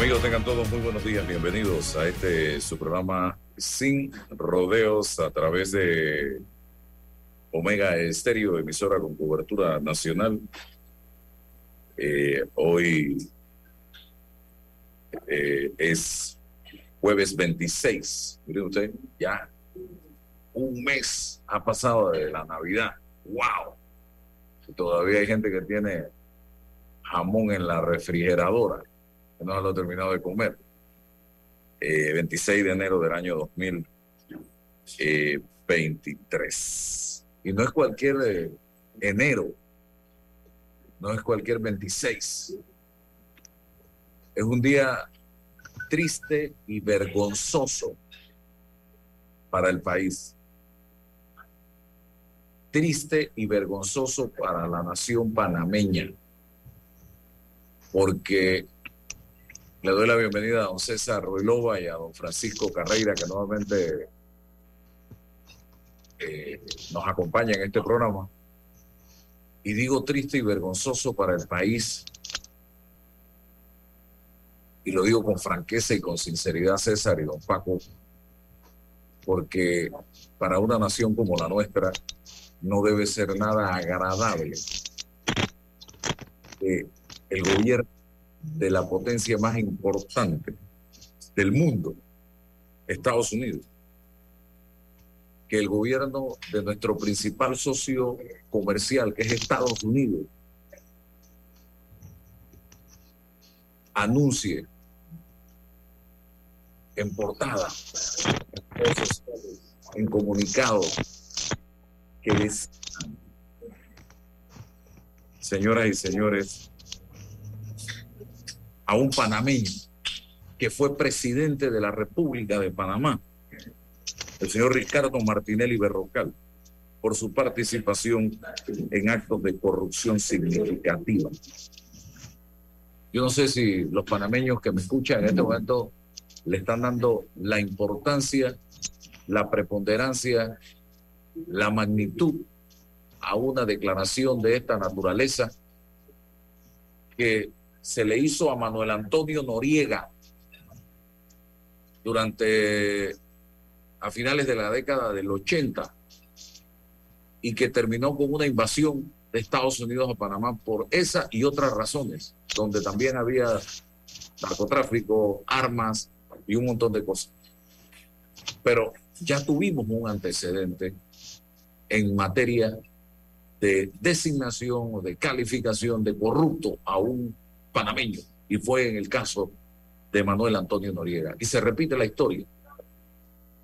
amigos, tengan todos muy buenos días. Bienvenidos a este su programa Sin Rodeos a través de Omega Estéreo, emisora con cobertura nacional. Eh, hoy eh, es jueves 26. Miren usted, ya un mes ha pasado de la Navidad. ¡Wow! todavía hay gente que tiene jamón en la refrigeradora no lo ha terminado de comer. 26 eh, de enero del año 2023. Y no es cualquier eh, enero, no es cualquier 26. Es un día triste y vergonzoso para el país. Triste y vergonzoso para la nación panameña. Porque le doy la bienvenida a don César Ruilova y a don Francisco Carreira, que nuevamente eh, nos acompañan en este programa. Y digo triste y vergonzoso para el país. Y lo digo con franqueza y con sinceridad, César y don Paco, porque para una nación como la nuestra no debe ser nada agradable que el gobierno de la potencia más importante del mundo, Estados Unidos, que el gobierno de nuestro principal socio comercial, que es Estados Unidos, anuncie en portada, en comunicado, que es, señoras y señores, a un panameño que fue presidente de la República de Panamá, el señor Ricardo Martinelli Berrocal, por su participación en actos de corrupción significativa. Yo no sé si los panameños que me escuchan en este momento le están dando la importancia, la preponderancia, la magnitud a una declaración de esta naturaleza que se le hizo a Manuel Antonio Noriega durante a finales de la década del 80 y que terminó con una invasión de Estados Unidos a Panamá por esa y otras razones, donde también había narcotráfico, armas y un montón de cosas. Pero ya tuvimos un antecedente en materia de designación o de calificación de corrupto a un panameño, y fue en el caso de Manuel Antonio Noriega. Y se repite la historia.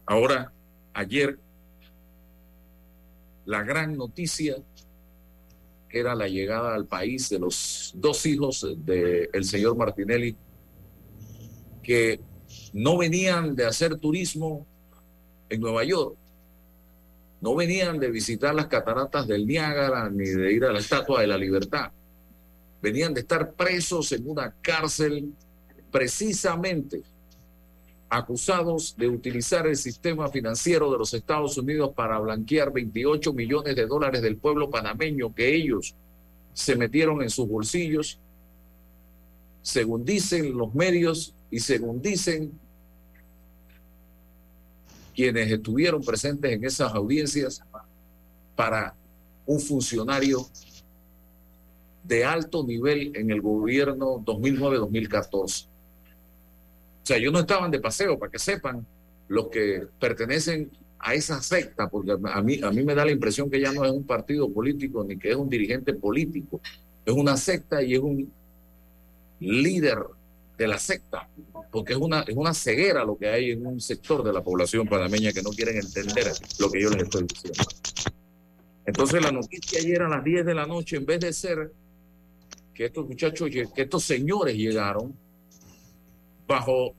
Ahora, ayer, la gran noticia era la llegada al país de los dos hijos del señor Martinelli, que no venían de hacer turismo en Nueva York, no venían de visitar las cataratas del Niágara ni de ir a la Estatua de la Libertad venían de estar presos en una cárcel precisamente acusados de utilizar el sistema financiero de los Estados Unidos para blanquear 28 millones de dólares del pueblo panameño que ellos se metieron en sus bolsillos, según dicen los medios y según dicen quienes estuvieron presentes en esas audiencias para un funcionario de alto nivel en el gobierno 2009-2014. O sea, ellos no estaban de paseo, para que sepan, los que pertenecen a esa secta, porque a mí, a mí me da la impresión que ya no es un partido político ni que es un dirigente político, es una secta y es un líder de la secta, porque es una, es una ceguera lo que hay en un sector de la población panameña que no quieren entender lo que yo les estoy diciendo. Entonces la noticia ayer a las 10 de la noche, en vez de ser que estos muchachos, que estos señores llegaron bajo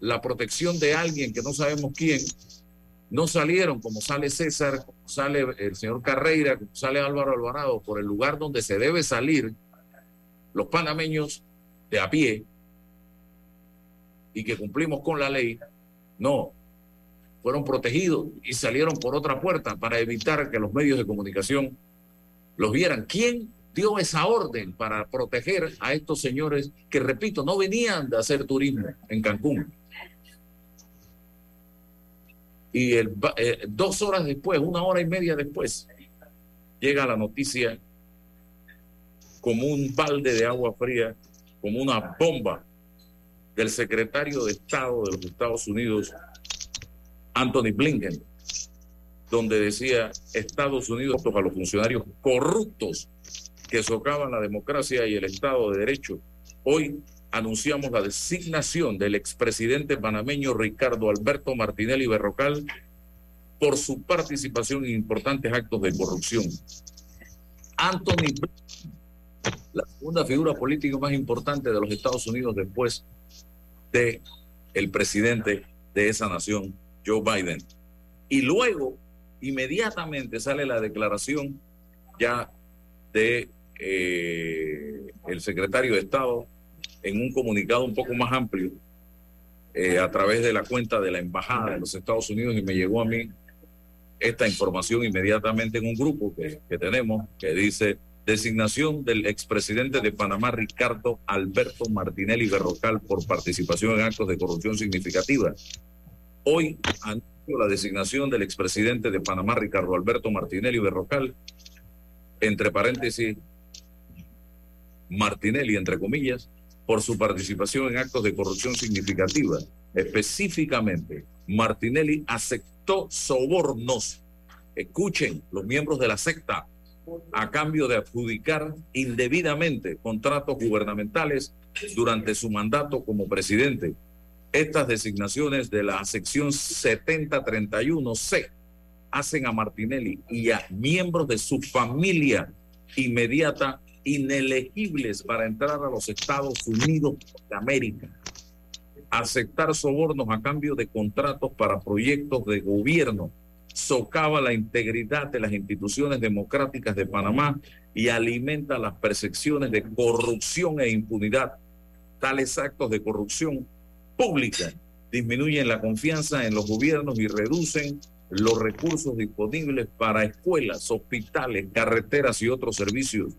la protección de alguien que no sabemos quién, no salieron como sale César, como sale el señor Carreira, como sale Álvaro Alvarado, por el lugar donde se debe salir los panameños de a pie y que cumplimos con la ley. No, fueron protegidos y salieron por otra puerta para evitar que los medios de comunicación los vieran. ¿Quién dio esa orden para proteger a estos señores que, repito, no venían de hacer turismo en Cancún. Y eh, dos horas después, una hora y media después, llega la noticia como un balde de agua fría, como una bomba del secretario de Estado de los Estados Unidos, Anthony Blinken, donde decía Estados Unidos a los funcionarios corruptos que socavan la democracia y el Estado de Derecho. Hoy anunciamos la designación del expresidente panameño Ricardo Alberto Martinelli Berrocal por su participación en importantes actos de corrupción. Anthony la segunda figura política más importante de los Estados Unidos después de el presidente de esa nación, Joe Biden. Y luego, inmediatamente sale la declaración ya de eh, el secretario de Estado en un comunicado un poco más amplio eh, a través de la cuenta de la Embajada de los Estados Unidos y me llegó a mí esta información inmediatamente en un grupo que, que tenemos que dice designación del expresidente de Panamá Ricardo Alberto Martinelli Berrocal por participación en actos de corrupción significativa. Hoy anuncio la designación del expresidente de Panamá Ricardo Alberto Martinelli Berrocal, entre paréntesis, Martinelli, entre comillas, por su participación en actos de corrupción significativa. Específicamente, Martinelli aceptó sobornos. Escuchen, los miembros de la secta, a cambio de adjudicar indebidamente contratos gubernamentales durante su mandato como presidente. Estas designaciones de la sección 7031C hacen a Martinelli y a miembros de su familia inmediata inelegibles para entrar a los Estados Unidos de América, aceptar sobornos a cambio de contratos para proyectos de gobierno, socava la integridad de las instituciones democráticas de Panamá y alimenta las percepciones de corrupción e impunidad. Tales actos de corrupción pública disminuyen la confianza en los gobiernos y reducen los recursos disponibles para escuelas, hospitales, carreteras y otros servicios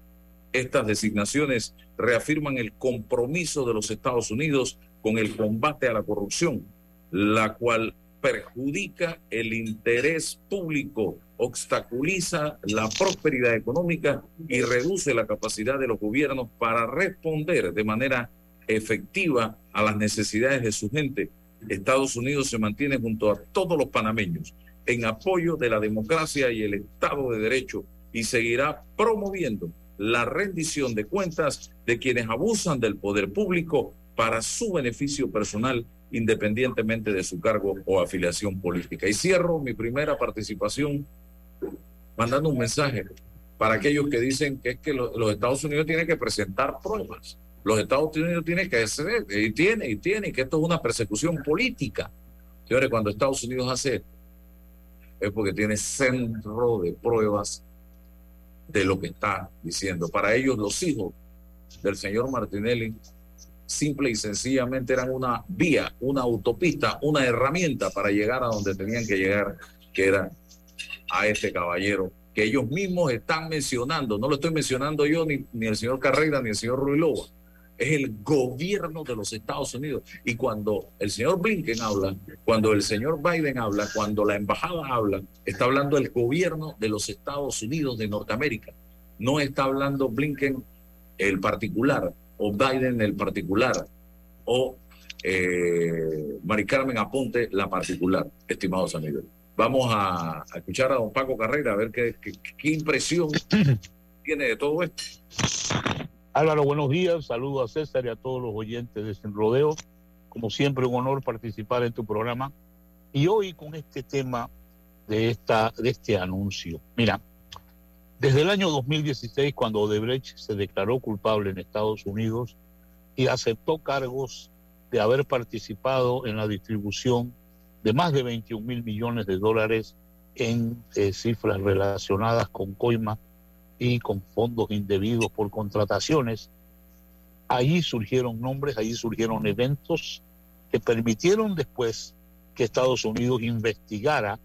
estas designaciones reafirman el compromiso de los Estados Unidos con el combate a la corrupción, la cual perjudica el interés público, obstaculiza la prosperidad económica y reduce la capacidad de los gobiernos para responder de manera efectiva a las necesidades de su gente. Estados Unidos se mantiene junto a todos los panameños en apoyo de la democracia y el Estado de Derecho y seguirá promoviendo la rendición de cuentas de quienes abusan del poder público para su beneficio personal, independientemente de su cargo o afiliación política. Y cierro mi primera participación mandando un mensaje para aquellos que dicen que es que los Estados Unidos tienen que presentar pruebas. Los Estados Unidos tienen que hacer, y tiene, y tiene, que esto es una persecución política. Señores, cuando Estados Unidos hace es porque tiene centro de pruebas de lo que está diciendo. Para ellos los hijos del señor Martinelli simple y sencillamente eran una vía, una autopista, una herramienta para llegar a donde tenían que llegar, que era a este caballero que ellos mismos están mencionando. No lo estoy mencionando yo, ni, ni el señor Carrera, ni el señor Ruilova es el gobierno de los Estados Unidos. Y cuando el señor Blinken habla, cuando el señor Biden habla, cuando la embajada habla, está hablando el gobierno de los Estados Unidos de Norteamérica. No está hablando Blinken el particular, o Biden el particular, o eh, Mari Carmen Aponte la particular, estimados amigos. Vamos a, escuchar a don Paco Carrera a ver qué, qué impresión tiene de todo esto. Álvaro, buenos días. Saludo a César y a todos los oyentes de Sin Rodeo. Como siempre, un honor participar en tu programa. Y hoy con este tema de, esta, de este anuncio. Mira, desde el año 2016, cuando Odebrecht se declaró culpable en Estados Unidos y aceptó cargos de haber participado en la distribución de más de 21 mil millones de dólares en eh, cifras relacionadas con coima y con fondos indebidos por contrataciones. Allí surgieron nombres, allí surgieron eventos que permitieron después que Estados Unidos investigara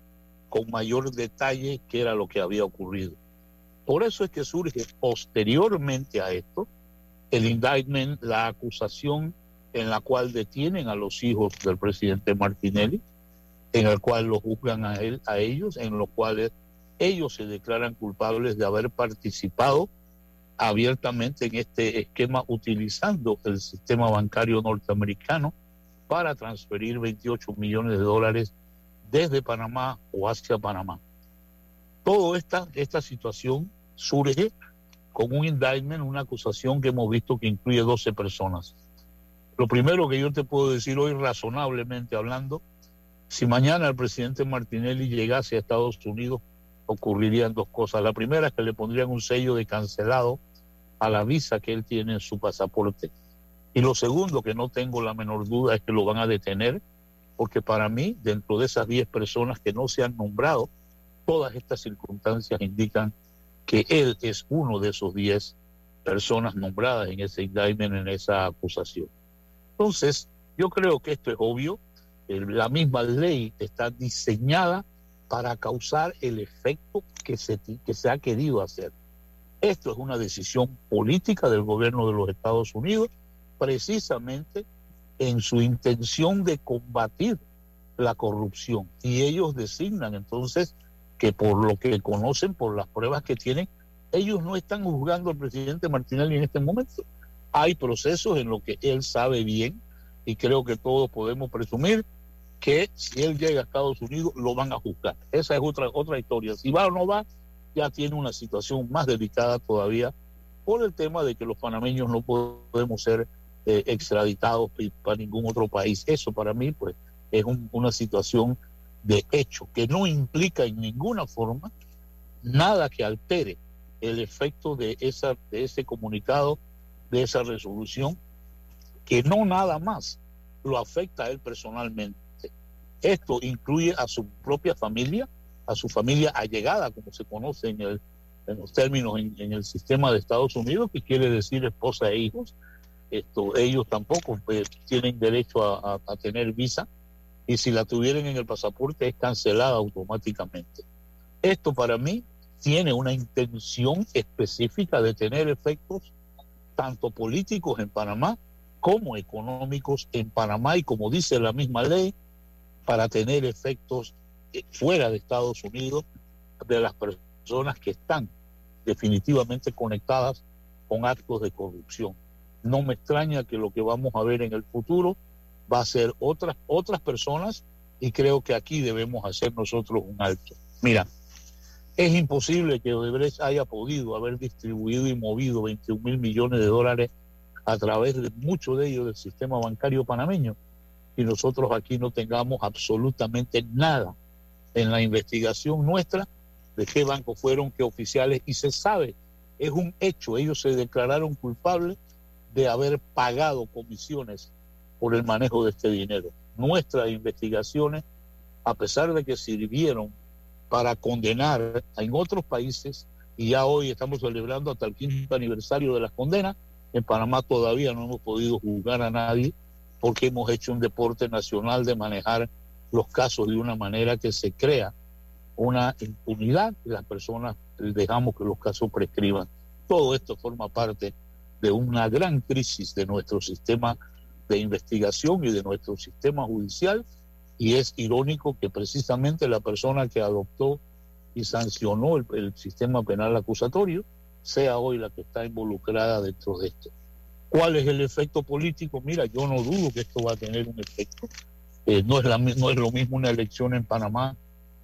con mayor detalle qué era lo que había ocurrido. Por eso es que surge posteriormente a esto el indictment, la acusación en la cual detienen a los hijos del presidente Martinelli, en el cual lo juzgan a él, a ellos, en los cuales ellos se declaran culpables de haber participado abiertamente en este esquema utilizando el sistema bancario norteamericano para transferir 28 millones de dólares desde Panamá o hacia Panamá. Toda esta, esta situación surge con un indictment, una acusación que hemos visto que incluye 12 personas. Lo primero que yo te puedo decir hoy, razonablemente hablando, si mañana el presidente Martinelli llegase a Estados Unidos, ocurrirían dos cosas. La primera es que le pondrían un sello de cancelado a la visa que él tiene en su pasaporte. Y lo segundo, que no tengo la menor duda, es que lo van a detener, porque para mí, dentro de esas 10 personas que no se han nombrado, todas estas circunstancias indican que él es uno de esos 10 personas nombradas en ese indictment, en esa acusación. Entonces, yo creo que esto es obvio. La misma ley está diseñada para causar el efecto que se, que se ha querido hacer. Esto es una decisión política del gobierno de los Estados Unidos, precisamente en su intención de combatir la corrupción. Y ellos designan entonces que por lo que conocen, por las pruebas que tienen, ellos no están juzgando al presidente Martinelli en este momento. Hay procesos en los que él sabe bien y creo que todos podemos presumir que si él llega a Estados Unidos lo van a juzgar. Esa es otra, otra historia. Si va o no va, ya tiene una situación más delicada todavía por el tema de que los panameños no podemos ser eh, extraditados para ningún otro país. Eso para mí pues es una situación de hecho que no implica en ninguna forma nada que altere el efecto de, esa, de ese comunicado, de esa resolución, que no nada más lo afecta a él personalmente. Esto incluye a su propia familia, a su familia allegada, como se conoce en, el, en los términos en, el sistema de Estados Unidos, que quiere decir esposa e hijos. Esto, ellos tampoco pues, tienen derecho a, a, tener visa y si la tuvieran en el pasaporte es cancelada automáticamente. Esto para mí tiene una intención específica de tener efectos tanto políticos en Panamá como económicos en Panamá y como dice la misma ley, para tener efectos eh, fuera de Estados Unidos de las personas que están definitivamente conectadas con actos de corrupción. No me extraña que lo que vamos a ver en el futuro va a ser otras, otras personas y creo que aquí debemos hacer nosotros un alto. Mira, es imposible que Odebrecht haya podido haber distribuido y movido 21 mil millones de dólares a través de mucho de ellos del sistema bancario panameño y nosotros aquí no tengamos absolutamente nada en la investigación nuestra de qué bancos fueron, qué oficiales, y se sabe, es un hecho, ellos se declararon culpables de haber pagado comisiones por el manejo de este dinero. Nuestras investigaciones, a pesar de que sirvieron para condenar en otros países, y ya hoy estamos celebrando hasta el quinto aniversario de las condenas, en Panamá todavía no hemos podido juzgar a nadie porque hemos hecho un deporte nacional de manejar los casos de una manera que se crea una impunidad y las personas dejamos que los casos prescriban. Todo esto forma parte de una gran crisis de nuestro sistema de investigación y de nuestro sistema judicial y es irónico que precisamente la persona que adoptó y sancionó el, el sistema penal acusatorio sea hoy la que está involucrada dentro de esto. ¿Cuál es el efecto político? Mira, yo no dudo que esto va a tener un efecto. Eh, no, es la, no es lo mismo una elección en Panamá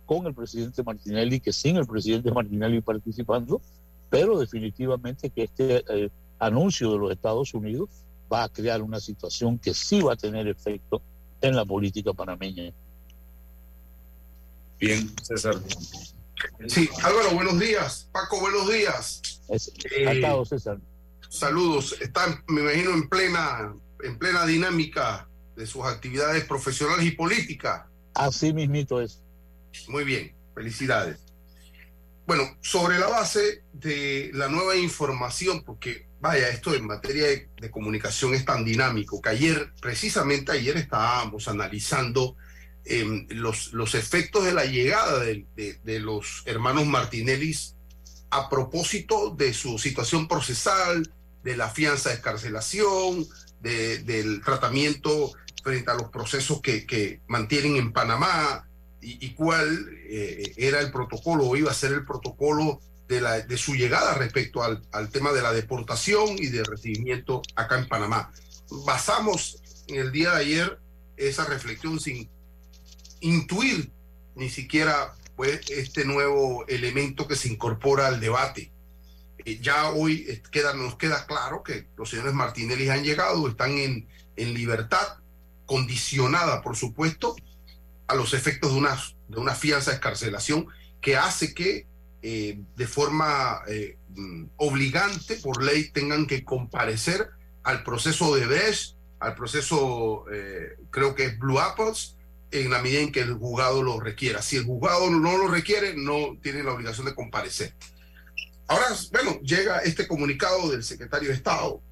con el presidente Martinelli que sin el presidente Martinelli participando, pero definitivamente que este eh, anuncio de los Estados Unidos va a crear una situación que sí va a tener efecto en la política panameña. Bien, César. Sí, Álvaro, buenos días. Paco, buenos días. Es, eh, César. Saludos. Están, me imagino, en plena, en plena dinámica de sus actividades profesionales y políticas. Así mismito es. Muy bien, felicidades. Bueno, sobre la base de la nueva información, porque vaya, esto en materia de, comunicación es tan dinámico, que ayer, precisamente ayer estábamos analizando em, los, los efectos de la llegada de, de, los hermanos Martinelli a propósito de su situación procesal, de la fianza de escarcelación, del tratamiento frente a los procesos que, mantienen en Panamá y, cuál eh, era el protocolo o iba a ser el protocolo de, la, de su llegada respecto al, al, tema de la deportación y de recibimiento acá en Panamá. Basamos en el día de ayer esa reflexión sin intuir ni siquiera pues, este nuevo elemento que se incorpora al debate. Eh, ya hoy eh, queda, nos queda claro que los señores Martinelli han llegado, están en, en libertad, condicionada, por supuesto, a los efectos de una, de una fianza de escarcelación que hace que eh, de forma mm, obligante, por ley, tengan que comparecer al proceso de Brecht, al proceso, creo que es Blue Apples, en la medida en que el juzgado lo requiera. Si el juzgado no lo requiere, no tiene la obligación de comparecer. Ahora, bueno, llega este comunicado del secretario de Estado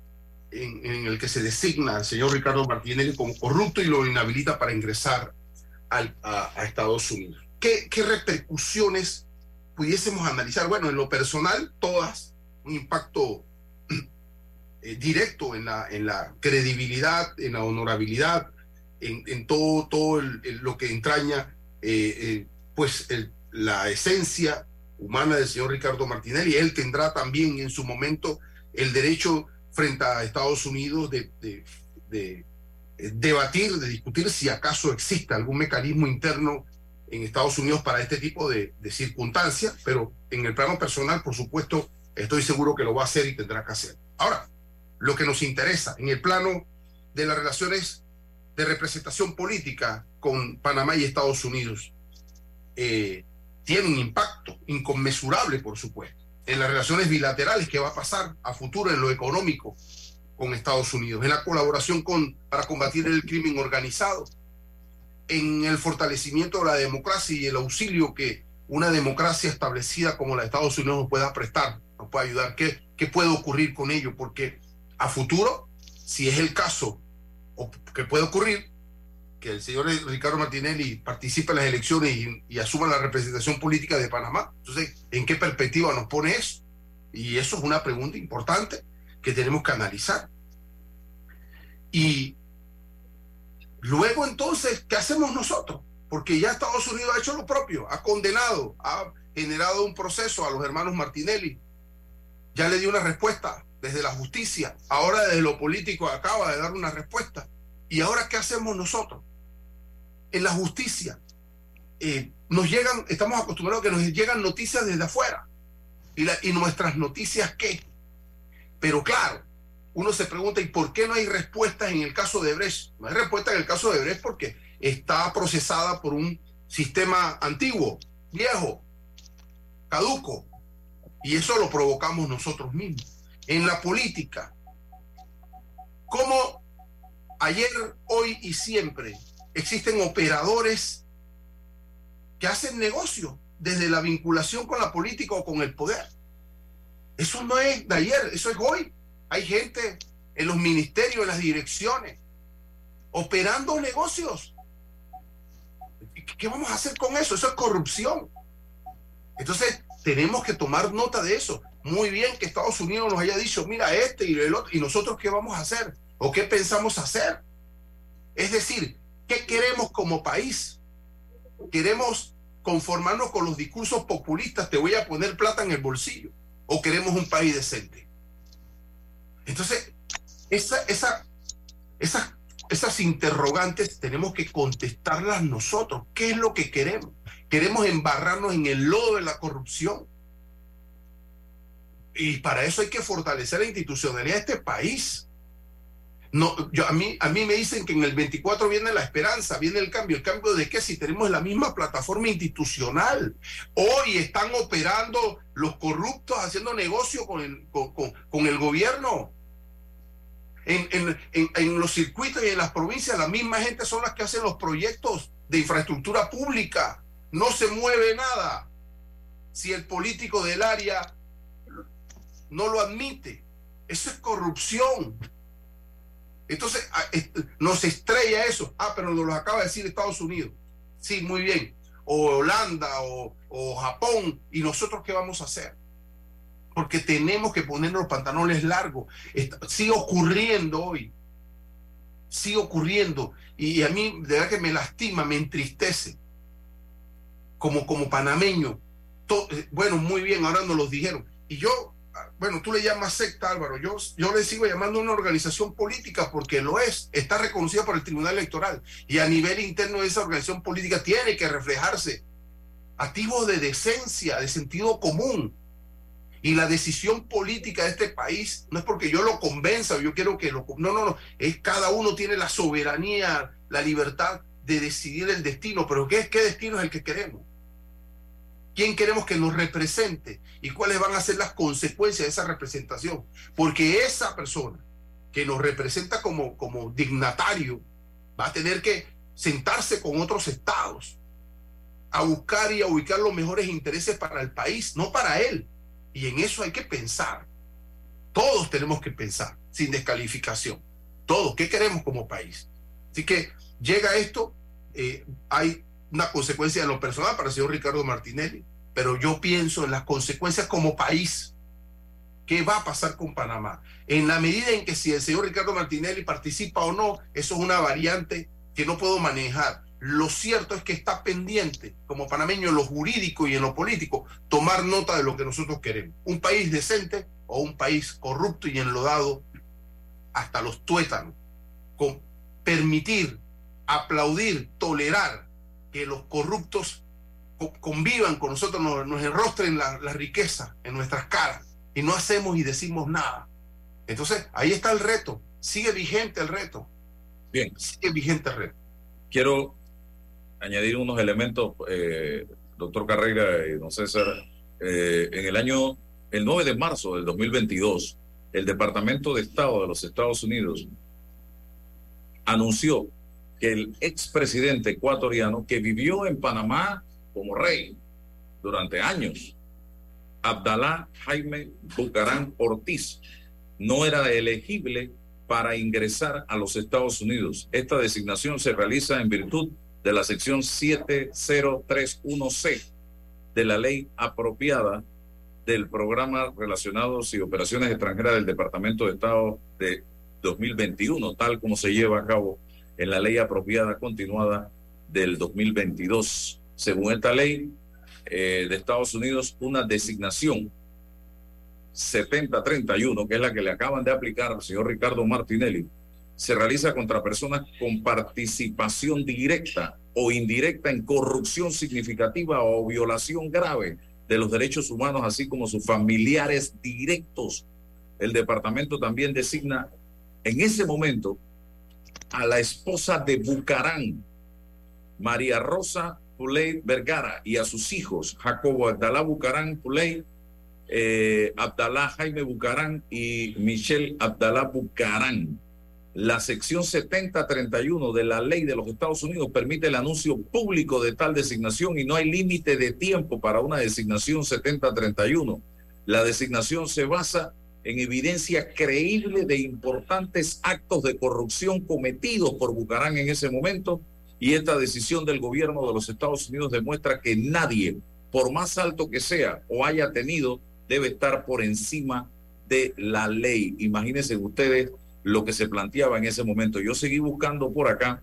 en, el que se designa al señor Ricardo Martinelli como corrupto y lo inhabilita para ingresar al, a, Estados Unidos. ¿Qué, ¿Qué repercusiones pudiésemos analizar? Bueno, en lo personal, todas, un impacto eh, directo en la, en la credibilidad, en la honorabilidad, en, en todo, todo lo que entraña eh, eh, pues la esencia humana del señor Ricardo Martinelli. Él tendrá también en su momento el derecho frente a Estados Unidos de, de, de eh, debatir, de discutir si acaso existe algún mecanismo interno en Estados Unidos para este tipo de, de, circunstancias, pero en el plano personal, por supuesto, estoy seguro que lo va a hacer y tendrá que hacer. Ahora, lo que nos interesa en el plano de las relaciones de representación política con Panamá y Estados Unidos eh, tiene un impacto inconmensurable, por supuesto, en las relaciones bilaterales que va a pasar a futuro en lo económico con Estados Unidos, en la colaboración con, para combatir el crimen organizado, en el fortalecimiento de la democracia y el auxilio que una democracia establecida como la de Estados Unidos nos pueda prestar, nos puede ayudar. ¿Qué, qué puede ocurrir con ello? Porque a futuro, si es el caso que puede ocurrir que el señor Ricardo Martinelli participe en las elecciones y, asuma la representación política de Panamá. Entonces, ¿en qué perspectiva nos pone eso? Y eso es una pregunta importante que tenemos que analizar. Y luego entonces, ¿qué hacemos nosotros? Porque ya Estados Unidos ha hecho lo propio, ha condenado, ha generado un proceso a los hermanos Martinelli, ya le dio una respuesta desde la justicia, ahora desde lo político acaba de dar una respuesta. ¿Y ahora qué hacemos nosotros? En la justicia eh, nos llegan, estamos acostumbrados a que nos llegan noticias desde afuera. ¿Y, ¿Y nuestras noticias qué? Pero claro, uno se pregunta, ¿y por qué no hay respuestas en el caso de Brecht? No hay respuesta en el caso de Brecht porque está procesada por un sistema antiguo, viejo, caduco. Y eso lo provocamos nosotros mismos en la política. Como ayer, hoy y siempre existen operadores que hacen negocio desde la vinculación con la política o con el poder. Eso no es de ayer, eso es hoy. Hay gente en los ministerios, en las direcciones, operando negocios. ¿Qué vamos a hacer con eso? Eso es corrupción. Entonces, tenemos que tomar nota de eso muy bien que Estados Unidos nos haya dicho, mira, este y el otro, y nosotros qué vamos a hacer o qué pensamos hacer. Es decir, ¿qué queremos como país? ¿Queremos conformarnos con los discursos populistas, te voy a poner plata en el bolsillo? ¿O queremos un país decente? Entonces, esa, esa, esa, esas interrogantes tenemos que contestarlas nosotros. ¿Qué es lo que queremos? ¿Queremos embarrarnos en el lodo de la corrupción? Y para eso hay que fortalecer la institucionalidad de este país. No, yo, a, mí, a mí me dicen que en el 24 viene la esperanza, viene el cambio. ¿El cambio de qué? Si tenemos la misma plataforma institucional. Hoy están operando los corruptos haciendo negocio con el, con, con, el gobierno. En, en, en, en, los circuitos y en las provincias, la misma gente son las que hacen los proyectos de infraestructura pública. No se mueve nada. Si el político del área no lo admite. Eso es corrupción. Entonces nos estrella eso. Ah, pero nos lo acaba de decir Estados Unidos. Sí, muy bien. O Holanda o, Japón. ¿Y nosotros qué vamos a hacer? porque tenemos que poner los pantalones largos. sigue ocurriendo hoy, sigue ocurriendo, y a mí de verdad que me lastima, me entristece, como, como panameño. Eh, bueno, muy bien, ahora nos lo dijeron. Y yo bueno, tú le llamas secta, Álvaro, yo, yo le sigo llamando una organización política porque lo es, está reconocida por el Tribunal Electoral. Y a nivel interno de esa organización política tiene que reflejarse. Activos de decencia, de sentido común. Y la decisión política de este país no es porque yo lo convenza o yo quiero que lo... No, no, no, es cada uno tiene la soberanía, la libertad de decidir el destino, pero ¿qué, qué destino es el que queremos? Quién queremos que nos represente y cuáles van a ser las consecuencias de esa representación. Porque esa persona que nos representa como, como dignatario va a tener que sentarse con otros estados a buscar y a ubicar los mejores intereses para el país, no para él. Y en eso hay que pensar. Todos tenemos que pensar, sin descalificación. Todos, ¿qué queremos como país? Así que llega esto, eh, hay una consecuencia de lo personal para el señor Ricardo Martinelli, pero yo pienso en las consecuencias como país. ¿Qué va a pasar con Panamá? En la medida en que si el señor Ricardo Martinelli participa o no, eso es una variante que no puedo manejar. Lo cierto es que está pendiente, como panameño, en lo jurídico y en lo político, tomar nota de lo que nosotros queremos. Un país decente o un país corrupto y enlodado hasta los tuétanos. Con permitir, aplaudir, tolerar que los corruptos convivan con nosotros, nos, nos enrostren la, riqueza en nuestras caras y no hacemos y decimos nada. Entonces, ahí está el reto. Sigue vigente el reto. Bien. Sigue vigente el reto. Quiero añadir unos elementos, eh, doctor Carrera y don César. Eh, en el año, el 9 de marzo del 2022, el Departamento de Estado de los Estados Unidos anunció que el expresidente ecuatoriano que vivió en Panamá como rey durante años, Abdalá Jaime Bucarán Ortiz, no era elegible para ingresar a los Estados Unidos. Esta designación se realiza en virtud de la sección 7031C de la ley apropiada del programa relacionados y operaciones extranjeras del Departamento de Estado de 2021, tal como se lleva a cabo en la ley apropiada continuada del 2022. Según esta ley eh, de Estados Unidos, una designación 7031, que es la que le acaban de aplicar al señor Ricardo Martinelli, se realiza contra personas con participación directa o indirecta en corrupción significativa o violación grave de los derechos humanos, así como sus familiares directos. El departamento también designa en ese momento a la esposa de Bucarán, María Rosa Puley Vergara, y a sus hijos, Jacobo Abdalá Bucarán Puley, eh, Abdalá Jaime Bucarán y Michelle Abdalá Bucarán. La sección 7031 de la ley de los Estados Unidos permite el anuncio público de tal designación y no hay límite de tiempo para una designación 7031. La designación se basa en evidencia creíble de importantes actos de corrupción cometidos por Bucarán en ese momento y esta decisión del gobierno de los Estados Unidos demuestra que nadie, por más alto que sea o haya tenido, debe estar por encima de la ley. Imagínense ustedes lo que se planteaba en ese momento. Yo seguí buscando por acá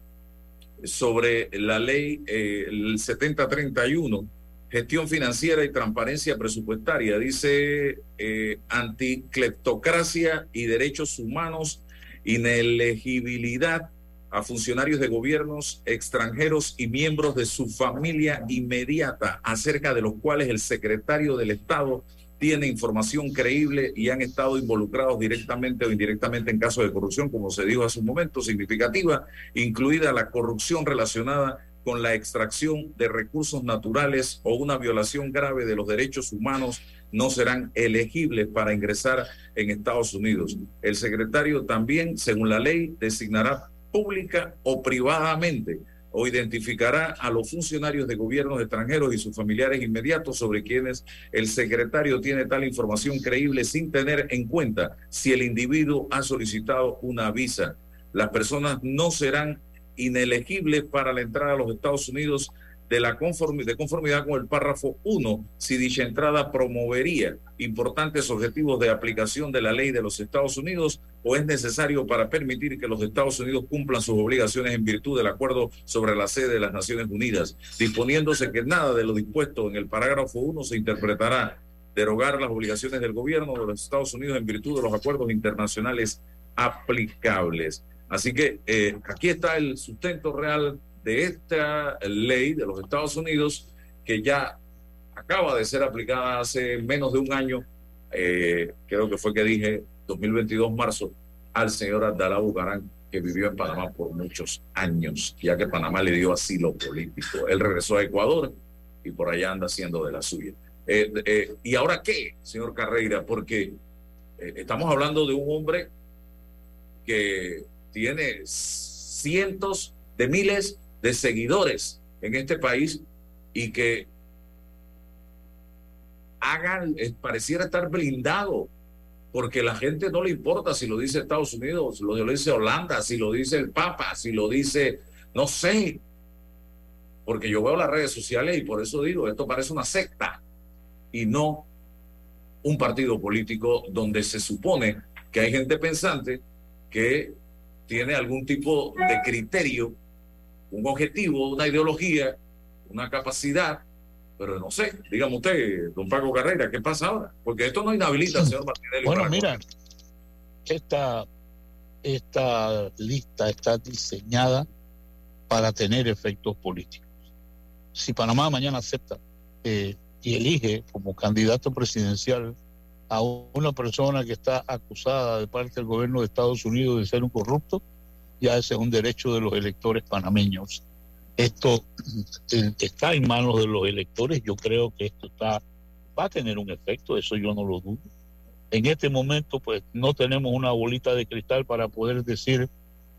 sobre la ley eh, el 7031 gestión financiera y transparencia presupuestaria. Dice eh, anticleptocracia y derechos humanos, inelegibilidad a funcionarios de gobiernos extranjeros y miembros de su familia inmediata, acerca de los cuales el secretario del Estado tiene información creíble y han estado involucrados directamente o indirectamente en casos de corrupción, como se dijo hace un momento, significativa, incluida la corrupción relacionada con la extracción de recursos naturales o una violación grave de los derechos humanos no serán elegibles para ingresar en Estados Unidos. El secretario también, según la ley, designará pública o privadamente o identificará a los funcionarios de gobiernos extranjeros y sus familiares inmediatos sobre quienes el secretario tiene tal información creíble sin tener en cuenta si el individuo ha solicitado una visa. Las personas no serán inelegible para la entrada a los Estados Unidos de, la de conformidad con el párrafo 1 si dicha entrada promovería importantes objetivos de aplicación de la ley de los Estados Unidos o es necesario para permitir que los Estados Unidos cumplan sus obligaciones en virtud del acuerdo sobre la sede de las Naciones Unidas, disponiéndose que nada de lo dispuesto en el parágrafo 1 se interpretará derogar las obligaciones del gobierno de los Estados Unidos en virtud de los acuerdos internacionales aplicables. Así que eh, aquí está el sustento real de esta ley de los Estados Unidos que ya acaba de ser aplicada hace menos de un año, eh, creo que fue que dije 2022 marzo, al señor Abdalá Bucarán, que vivió en Panamá por muchos años, ya que Panamá le dio asilo político. Él regresó a Ecuador y por allá anda haciendo de la suya. Eh, eh, ¿Y ahora qué, señor Carreira? Porque estamos hablando de un hombre que tiene cientos de miles de seguidores en este país y que hagan, eh, pareciera estar blindado, porque la gente no le importa si lo dice Estados Unidos, si lo dice Holanda, si lo dice el Papa, si lo dice, no sé, porque yo veo las redes sociales y por eso digo, esto parece una secta y no un partido político donde se supone que hay gente pensante que tiene algún tipo de criterio un objetivo, una ideología, una capacidad, pero no sé, dígame usted, don Paco Carrera, ¿qué pasa ahora? Porque esto no inhabilita señor Martínez. Bueno, mira, esta, esta lista está diseñada para tener efectos políticos. Si Panamá mañana acepta eh, y elige como candidato presidencial a una persona que está acusada de parte del gobierno de Estados Unidos de ser un corrupto, ya ese es un derecho de los electores panameños. Esto eh, está en manos de los electores, yo creo que esto está va a tener un efecto, eso yo no lo dudo. En este momento, pues no tenemos una bolita de cristal para poder decir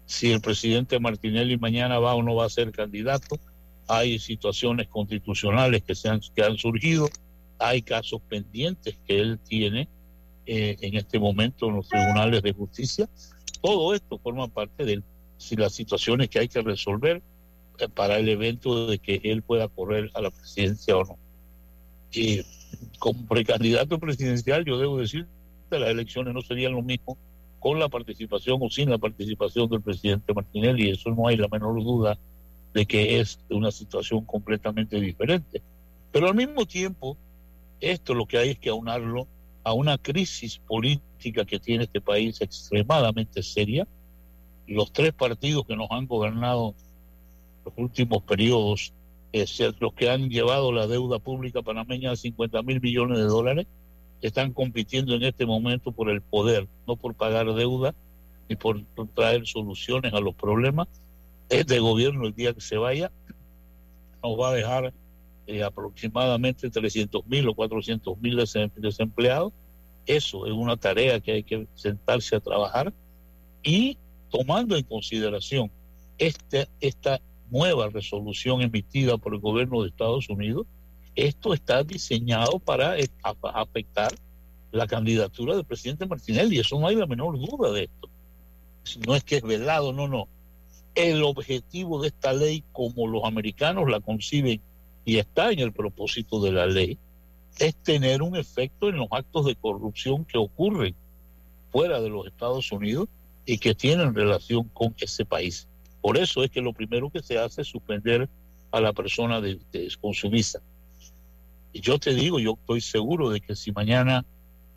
si el presidente Martinelli mañana va o no va a ser candidato. Hay situaciones constitucionales que, se han, que han surgido, hay casos pendientes que él tiene eh, en este momento en los tribunales de justicia todo esto forma parte de si las situaciones que hay que resolver eh, para el evento de que él pueda correr a la presidencia o no. Y como precandidato presidencial, yo debo decir que las elecciones no serían lo mismo con la participación o sin la participación del presidente Martinelli, eso no hay la menor duda de que es una situación completamente diferente. Pero al mismo tiempo, esto lo que hay es que aunarlo a una crisis política que tiene este país extremadamente seria. Los tres partidos que nos han gobernado los últimos periodos, es los que han llevado la deuda pública panameña a 50 mil millones de dólares, están compitiendo en este momento por el poder, no por pagar deuda ni por traer soluciones a los problemas. Este gobierno, el día que se vaya, nos va a dejar eh, aproximadamente 300 mil o 400 mil desempleados. Eso es una tarea que hay que sentarse a trabajar y tomando en consideración este, esta nueva resolución emitida por el gobierno de Estados Unidos, esto está diseñado para eh, afectar la candidatura del presidente Martinelli. Eso no hay la menor duda de esto. No es que es velado, no, no. El objetivo de esta ley, como los americanos la conciben y está en el propósito de la ley, es tener un efecto en los actos de corrupción que ocurren fuera de los Estados Unidos y que tienen relación con ese país. Por eso es que lo primero que se hace es suspender a la persona de, con su visa. Y yo te digo, yo estoy seguro de que si mañana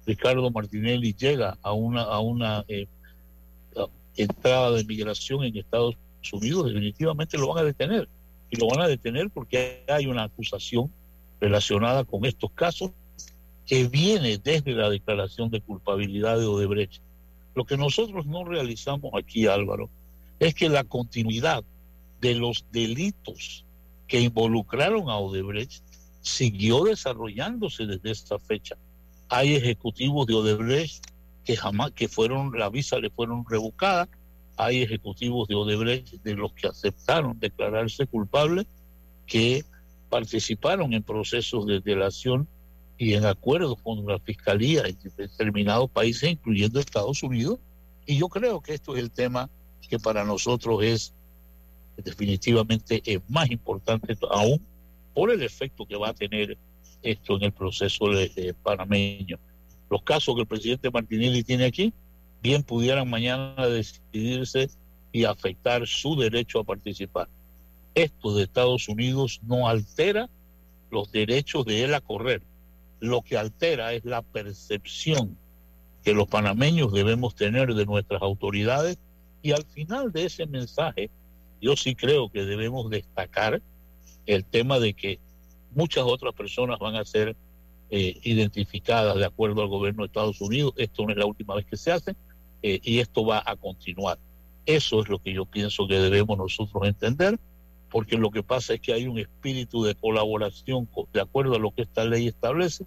Ricardo Martinelli llega a una, a una eh, entrada de migración en Estados Unidos, definitivamente lo van a detener y lo van a detener porque hay una acusación relacionada con estos casos que viene desde la declaración de culpabilidad de Odebrecht. Lo que nosotros no realizamos aquí, Álvaro, es que la continuidad de los delitos que involucraron a Odebrecht siguió desarrollándose desde esta fecha. Hay ejecutivos de Odebrecht que jamás que fueron la visa le fueron revocadas hay ejecutivos de Odebrecht de los que aceptaron declararse culpables que participaron en procesos de delación y en acuerdos con la fiscalía en determinados países, incluyendo Estados Unidos. Y yo creo que esto es el tema que para nosotros es definitivamente más importante aún por el efecto que va a tener esto en el proceso de, panameño. Los casos que el presidente Martinelli tiene aquí, bien pudieran mañana decidirse y afectar su derecho a participar. Esto de Estados Unidos no altera los derechos de él a correr. Lo que altera es la percepción que los panameños debemos tener de nuestras autoridades y al final de ese mensaje yo sí creo que debemos destacar el tema de que muchas otras personas van a ser eh, identificadas de acuerdo al gobierno de Estados Unidos. Esto no es la última vez que se hace eh, y esto va a continuar. Eso es lo que yo pienso que debemos nosotros entender, porque lo que pasa es que hay un espíritu de colaboración de acuerdo a lo que esta ley establece,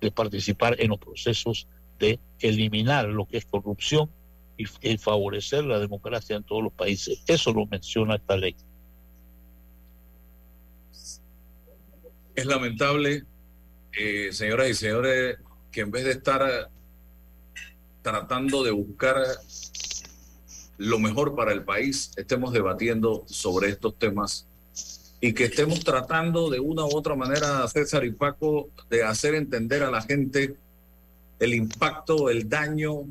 de participar en los procesos de eliminar lo que es corrupción y, favorecer la democracia en todos los países. Eso lo menciona esta ley. Es lamentable, eh, señoras y señores, que en vez de estar tratando de buscar lo mejor para el país, estemos debatiendo sobre estos temas y que estemos tratando de una u otra manera, César y Paco, de hacer entender a la gente el impacto, el daño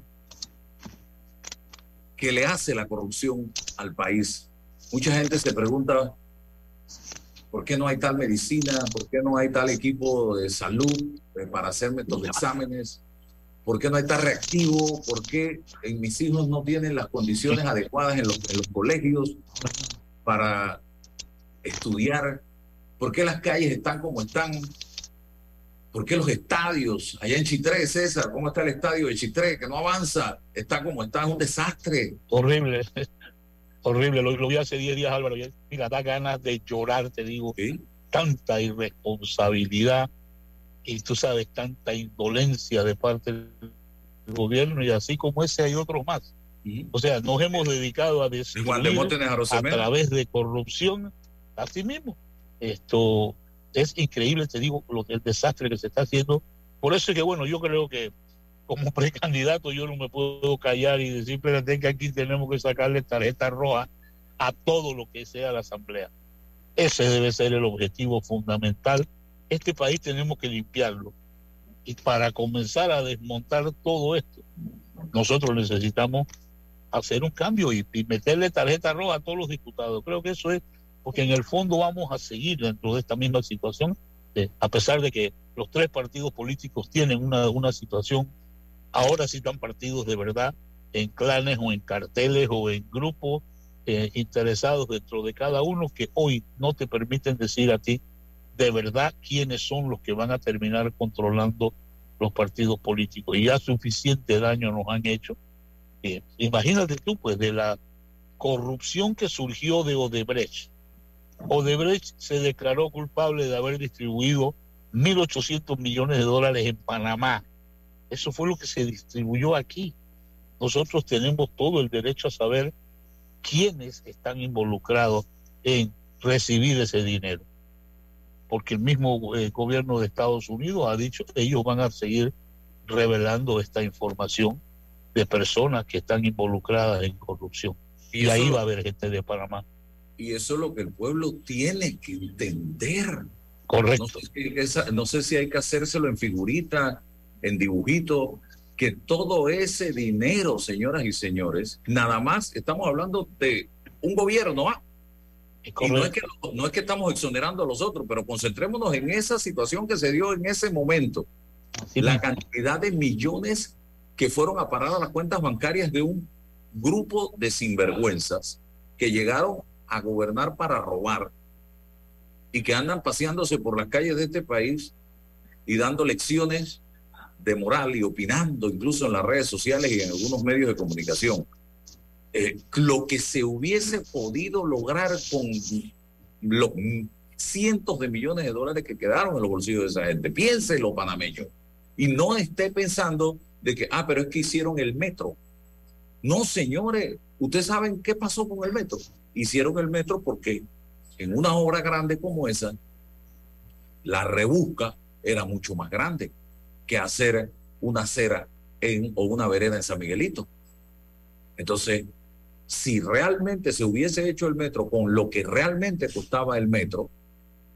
que le hace la corrupción al país. Mucha gente se pregunta ¿Por qué no hay tal medicina? ¿Por qué no hay tal equipo de salud eh, para hacerme estos exámenes? ¿Por qué no tal reactivo? ¿Por qué en mis hijos no tienen las condiciones adecuadas en los, colegios para estudiar? ¿Por qué las calles están como están? ¿Por qué los estadios, allá en Chitré, César, cómo está el estadio de Chitré, que no avanza, está como está, es un desastre? Horrible horrible. Lo, vi hace 10 días, Álvaro. Mira, da ganas de llorar, te digo. Tanta irresponsabilidad y tú sabes, tanta indolencia de parte del gobierno y así como ese hay otros más. O sea, nos hemos dedicado a destruir a, través de corrupción así mismo. Esto es increíble, te digo, lo, el desastre que se está haciendo. Por eso es que, bueno, yo creo que como precandidato yo no me puedo callar y decir, espérate que aquí tenemos que sacarle tarjeta roja a todo lo que sea la Asamblea. Ese debe ser el objetivo fundamental. Este país tenemos que limpiarlo. Y para comenzar a desmontar todo esto, nosotros necesitamos hacer un cambio y, meterle tarjeta roja a todos los diputados. Creo que eso es porque en el fondo vamos a seguir dentro de esta misma situación, a pesar de que los tres partidos políticos tienen una, una situación Ahora sí están partidos de verdad en clanes o en carteles o en grupos eh, interesados dentro de cada uno que hoy no te permiten decir a ti de verdad quiénes son los que van a terminar controlando los partidos políticos. Y ya suficiente daño nos han hecho. Eh, imagínate tú, pues, de la corrupción que surgió de Odebrecht. Odebrecht se declaró culpable de haber distribuido 1.800 millones de dólares en Panamá eso fue lo que se distribuyó aquí. Nosotros tenemos todo el derecho a saber quiénes están involucrados en recibir ese dinero. Porque el mismo eh, gobierno de Estados Unidos ha dicho que ellos van a seguir revelando esta información de personas que están involucradas en corrupción. Y, ahí va a haber gente de Panamá. Y eso es lo que el pueblo tiene que entender. Correcto. No sé, no sé si hay que hacérselo en figurita en dibujito, que todo ese dinero, señoras y señores, nada más estamos hablando de un gobierno, ¿ah? Y no es, que, no es que estamos exonerando a los otros, pero concentrémonos en esa situación que se dio en ese momento. la cantidad de millones que fueron a parar a las cuentas bancarias de un grupo de sinvergüenzas que llegaron a gobernar para robar y que andan paseándose por las calles de este país y dando lecciones de moral y opinando incluso en las redes sociales y en algunos medios de comunicación. Eh, lo que se hubiese podido lograr con los cientos de millones de dólares que quedaron en los bolsillos de esa gente. Piense los panameños. Y no esté pensando de que, ah, pero es que hicieron el metro. No, señores, ustedes saben qué pasó con el metro. Hicieron el metro porque en una obra grande como esa, la rebusca era mucho más grande que hacer una acera en, o una vereda en San Miguelito. Entonces, si realmente se hubiese hecho el metro con lo que realmente costaba el metro,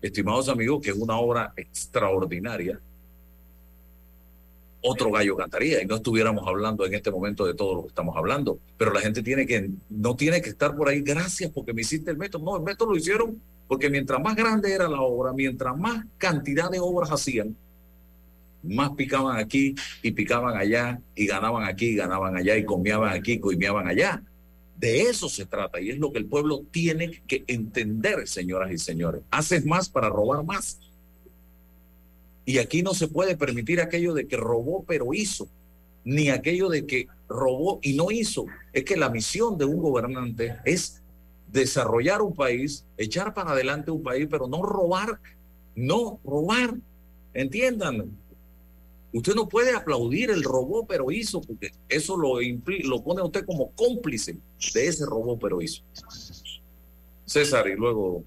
estimados amigos, que es una obra extraordinaria, otro gallo cantaría y no estuviéramos hablando en este momento de todo lo que estamos hablando. Pero la gente tiene que, no tiene que estar por ahí, gracias porque me hiciste el método. No, el método lo hicieron porque mientras más grande era la obra, mientras más cantidad de obras hacían, más picaban aquí y picaban allá y ganaban aquí y ganaban allá y comían aquí y comían allá. De eso se trata y es lo que el pueblo tiene que entender, señoras y señores. Haces más para robar más. Y aquí no se puede permitir aquello de que robó pero hizo, ni aquello de que robó y no hizo. Es que la misión de un gobernante es desarrollar un país, echar para adelante un país, pero no robar, no robar. Entiendan, usted no puede aplaudir el robó pero hizo, porque eso lo, lo pone usted como cómplice de ese robó pero hizo. César, y luego...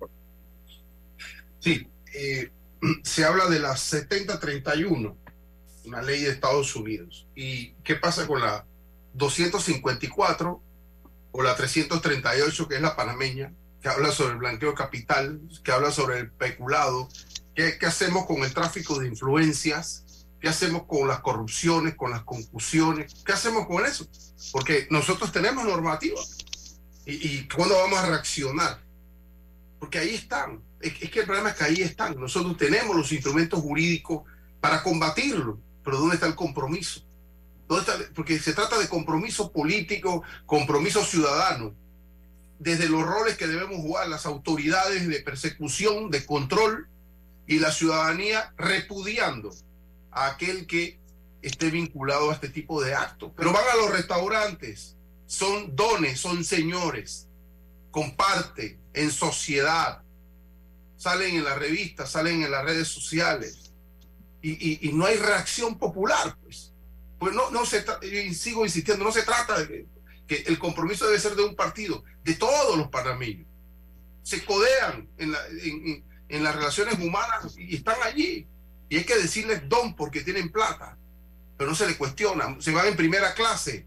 Sí, eh, se habla de la 7031, una ley de Estados Unidos. ¿Y qué pasa con la 254 o la 338, que es la panameña, que habla sobre el blanqueo de capital, que habla sobre el peculado? ¿Qué, ¿Qué hacemos con el tráfico de influencias? ¿Qué hacemos con las corrupciones, con las concusiones? ¿Qué hacemos con eso? Porque nosotros tenemos normativa. ¿Y, y cuándo vamos a reaccionar? Porque ahí están es, que el problema es que ahí están. Nosotros tenemos los instrumentos jurídicos para combatirlo, pero ¿dónde está el compromiso? ¿Dónde está? Porque se trata de compromiso político, compromiso ciudadano, desde los roles que debemos jugar las autoridades de persecución, de control y la ciudadanía repudiando a aquel que esté vinculado a este tipo de actos. Pero van a los restaurantes, son dones, son señores, comparte en sociedad, salen en las revistas, salen en las redes sociales y, no hay reacción popular, pues. Pues no, no se sigo insistiendo, no se trata de que, el compromiso debe ser de un partido, de todos los panameños. Se codean en, en las relaciones humanas y están allí. Y hay que decirles don porque tienen plata, pero no se les cuestiona. Se van en primera clase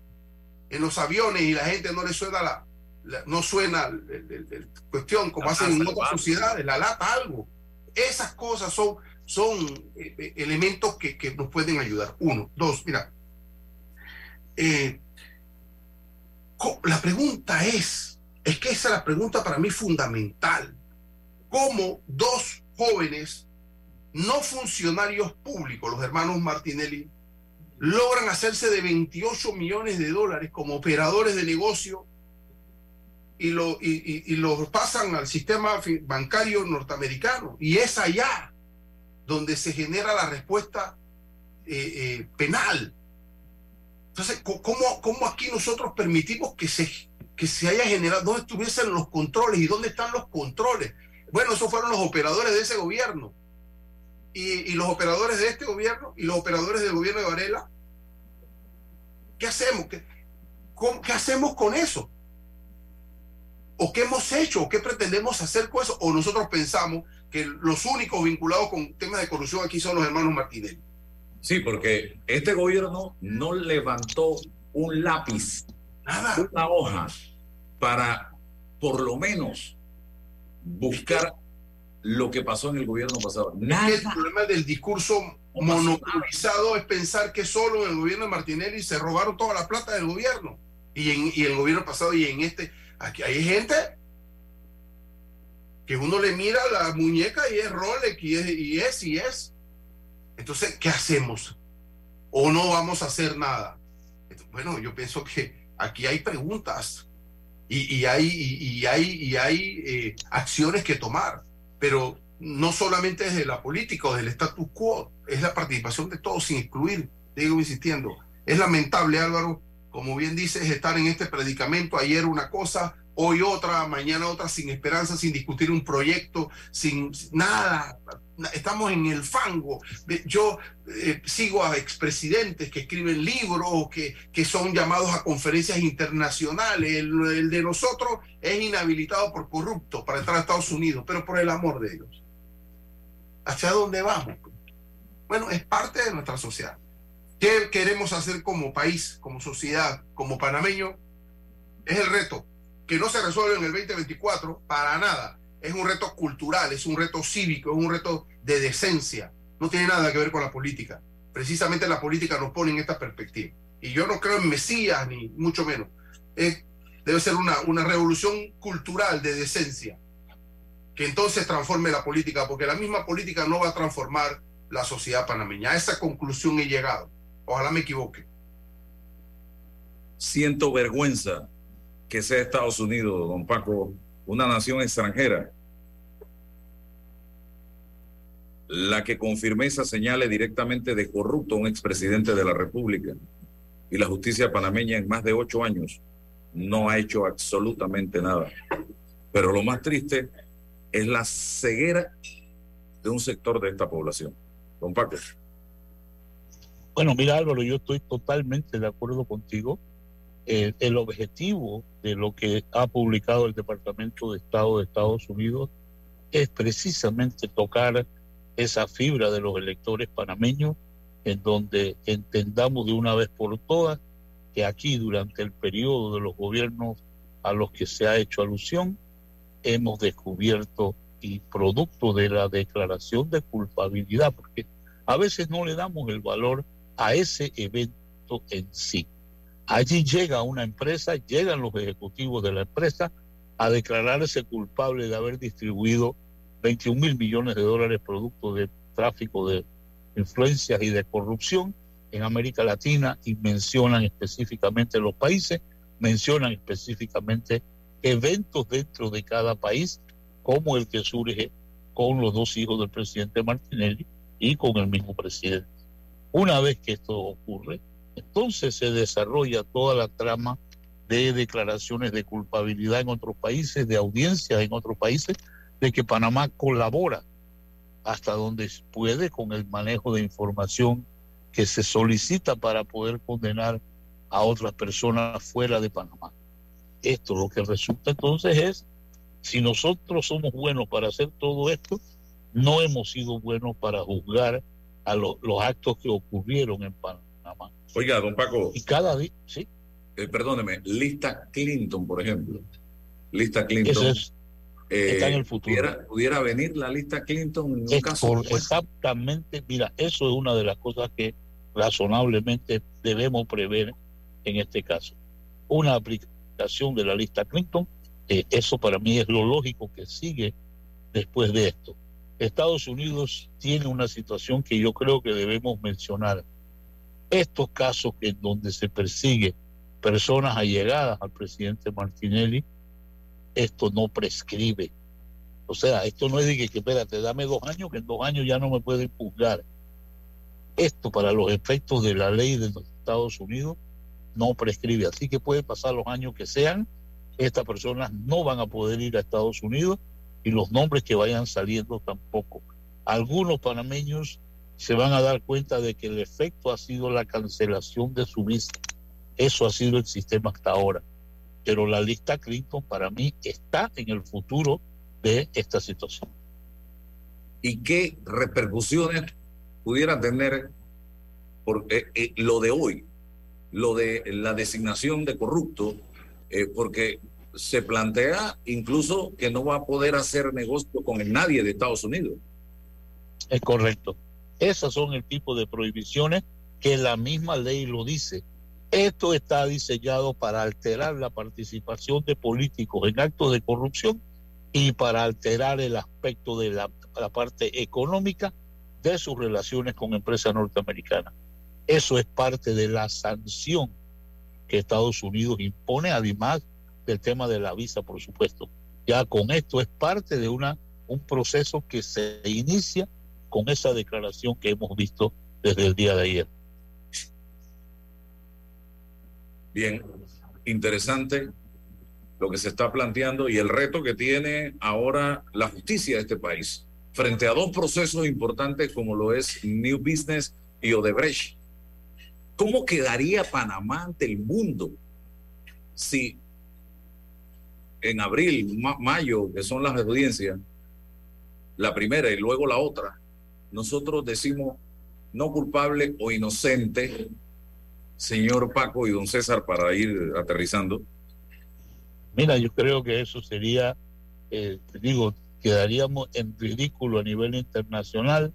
en los aviones y la gente no le suena la, no suena cuestión como hacen en otras sociedades, la lata algo. Esas cosas son, son eh, eh, elementos que, que, nos pueden ayudar. Uno, dos, mira. Eh, la pregunta es, es que esa es la pregunta para mí fundamental. ¿Cómo dos jóvenes no funcionarios públicos, los hermanos Martinelli, logran hacerse de 28 millones de dólares como operadores de negocio y lo, y, lo pasan al sistema bancario norteamericano. Y es allá donde se genera la respuesta eh, eh, penal. Entonces, ¿cómo, ¿cómo, aquí nosotros permitimos que se, que se haya generado, dónde estuviesen los controles y dónde están los controles? Bueno, esos fueron los operadores de ese gobierno. Y, y los operadores de este gobierno y los operadores del gobierno de Varela. ¿Qué hacemos? ¿Qué, ¿Qué hacemos con eso? ¿O qué hemos hecho? ¿O qué pretendemos hacer con eso? ¿O nosotros pensamos que los únicos vinculados con temas de corrupción aquí son los hermanos Martínez? Sí, porque este gobierno no levantó un lápiz, Nada. una hoja, para por lo menos buscar lo que pasó en el gobierno pasado. Nada. El problema del discurso monopolizado es pensar que solo en el gobierno de Martinelli se robaron toda la plata del gobierno y en y el gobierno pasado y en este Aquí hay gente que uno le mira la muñeca y es Rolex y es, y es, y es. Entonces, ¿qué hacemos? ¿O no vamos a hacer nada? Bueno, yo pienso que aquí hay preguntas y, hay, y, hay, y hay eh, acciones que tomar, pero no solamente desde la política o del status quo, es la participación de todos sin excluir, digo insistiendo. Es lamentable, Álvaro, como bien dices, estar en este predicamento, ayer una cosa, hoy otra, mañana otra, sin esperanza, sin discutir un proyecto, sin nada. Estamos en el fango. Yo eh, sigo a expresidentes que escriben libros, que, que son llamados a conferencias internacionales. El, de nosotros es inhabilitado por corrupto para entrar a Estados Unidos, pero por el amor de Dios. ¿Hacia dónde vamos? Bueno, es parte de nuestra sociedad. ¿Qué queremos hacer como país, como sociedad, como panameño? Es el reto que no se resuelve en el 2024 para nada. Es un reto cultural, es un reto cívico, es un reto de decencia. No tiene nada que ver con la política. Precisamente la política nos pone en esta perspectiva. Y yo no creo en Mesías, ni mucho menos. debe ser una, una revolución cultural de decencia que entonces transforme la política, porque la misma política no va a transformar la sociedad panameña. A esa conclusión he llegado. Ojalá me equivoque. Siento vergüenza que sea Estados Unidos, don Paco, una nación extranjera, la que con firmeza señale directamente de corrupto a un expresidente de la República. Y la justicia panameña en más de ocho años no ha hecho absolutamente nada. Pero lo más triste es la ceguera de un sector de esta población. Don Paco. Bueno, mira Álvaro, yo estoy totalmente de acuerdo contigo. Eh, el objetivo de lo que ha publicado el Departamento de Estado de Estados Unidos es precisamente tocar esa fibra de los electores panameños en donde entendamos de una vez por todas que aquí durante el periodo de los gobiernos a los que se ha hecho alusión hemos descubierto y producto de la declaración de culpabilidad, porque a veces no le damos el valor a ese evento en sí. Allí llega una empresa, llegan los ejecutivos de la empresa a declararse culpable de haber distribuido 21 mil millones de dólares producto de tráfico de influencias y de corrupción en América Latina y mencionan específicamente los países, mencionan específicamente eventos dentro de cada país, como el que surge con los dos hijos del presidente Martinelli y con el mismo presidente. Una vez que esto ocurre, entonces se desarrolla toda la trama de declaraciones de culpabilidad en otros países, de audiencias en otros países, de que Panamá colabora hasta donde puede con el manejo de información que se solicita para poder condenar a otras personas fuera de Panamá. Esto lo que resulta entonces es, si nosotros somos buenos para hacer todo esto, no hemos sido buenos para juzgar a los actos que ocurrieron en Panamá. Oiga, don Paco. Y cada día, sí. Eh, perdóneme, lista Clinton, por ejemplo. Lista Clinton. es, está en el futuro. Pudiera, venir la lista Clinton en un caso. exactamente, mira, eso es una de las cosas que razonablemente debemos prever en este caso. Una aplicación de la lista Clinton, eh, eso para mí es lo lógico que sigue después de esto. Estados Unidos tiene una situación que yo creo que debemos mencionar. Estos casos en donde se persigue personas allegadas al presidente Martinelli, esto no prescribe. O sea, esto no es de que, que espérate, dame dos años, que en dos años ya no me pueden juzgar. Esto para los efectos de la ley de los Estados Unidos no prescribe. Así que puede pasar los años que sean, estas personas no van a poder ir a Estados Unidos y los nombres que vayan saliendo tampoco. Algunos panameños se van a dar cuenta de que el efecto ha sido la cancelación de su visa. Eso ha sido el sistema hasta ahora. Pero la lista Clinton para mí está en el futuro de esta situación. ¿Y qué repercusiones pudiera tener por, eh, eh, lo de hoy? lo de la designación de corrupto, eh, porque se plantea incluso que no va a poder hacer negocio con nadie de Estados Unidos. Es correcto. Esas son el tipo de prohibiciones que la misma ley lo dice. Esto está diseñado para alterar la participación de políticos en actos de corrupción y para alterar el aspecto de la, parte económica de sus relaciones con empresas norteamericanas. Eso es parte de la sanción que Estados Unidos impone, además del tema de la visa, por supuesto. Ya con esto es parte de una, un proceso que se inicia con esa declaración que hemos visto desde el día de ayer. Bien, interesante lo que se está planteando y el reto que tiene ahora la justicia de este país frente a dos procesos importantes como lo es New Business y Odebrecht. ¿Cómo quedaría Panamá ante el mundo si en abril, mayo, que son las audiencias, la primera y luego la otra, nosotros decimos no culpable o inocente, señor Paco y don César, para ir aterrizando? Mira, yo creo que eso sería, eh, digo, quedaríamos en ridículo a nivel internacional,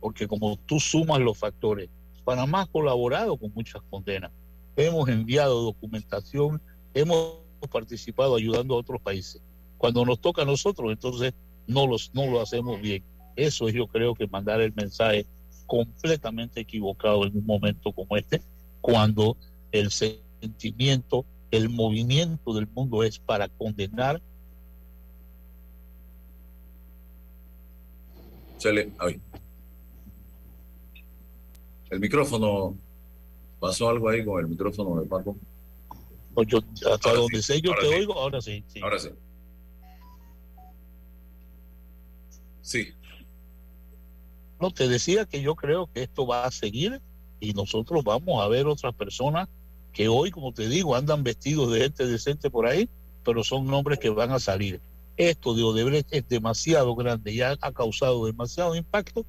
porque como tú sumas los factores, Panamá ha colaborado con muchas condenas, hemos enviado documentación, hemos participado ayudando a otros países. Cuando nos toca a nosotros, entonces no, los, no lo hacemos bien. Eso es yo creo que mandar el mensaje completamente equivocado en un momento como este, cuando el sentimiento, el movimiento del mundo es para condenar. El micrófono, pasó algo ahí con el micrófono de Paco. Yo, hasta donde sé yo te oigo, ahora sí, sí. Ahora sí. Sí. No, te decía que yo creo que esto va a seguir y nosotros vamos a ver otras personas que hoy, como te digo, andan vestidos de gente decente por ahí, pero son nombres que van a salir. Esto de Odebrecht es demasiado grande, ya ha causado demasiado impacto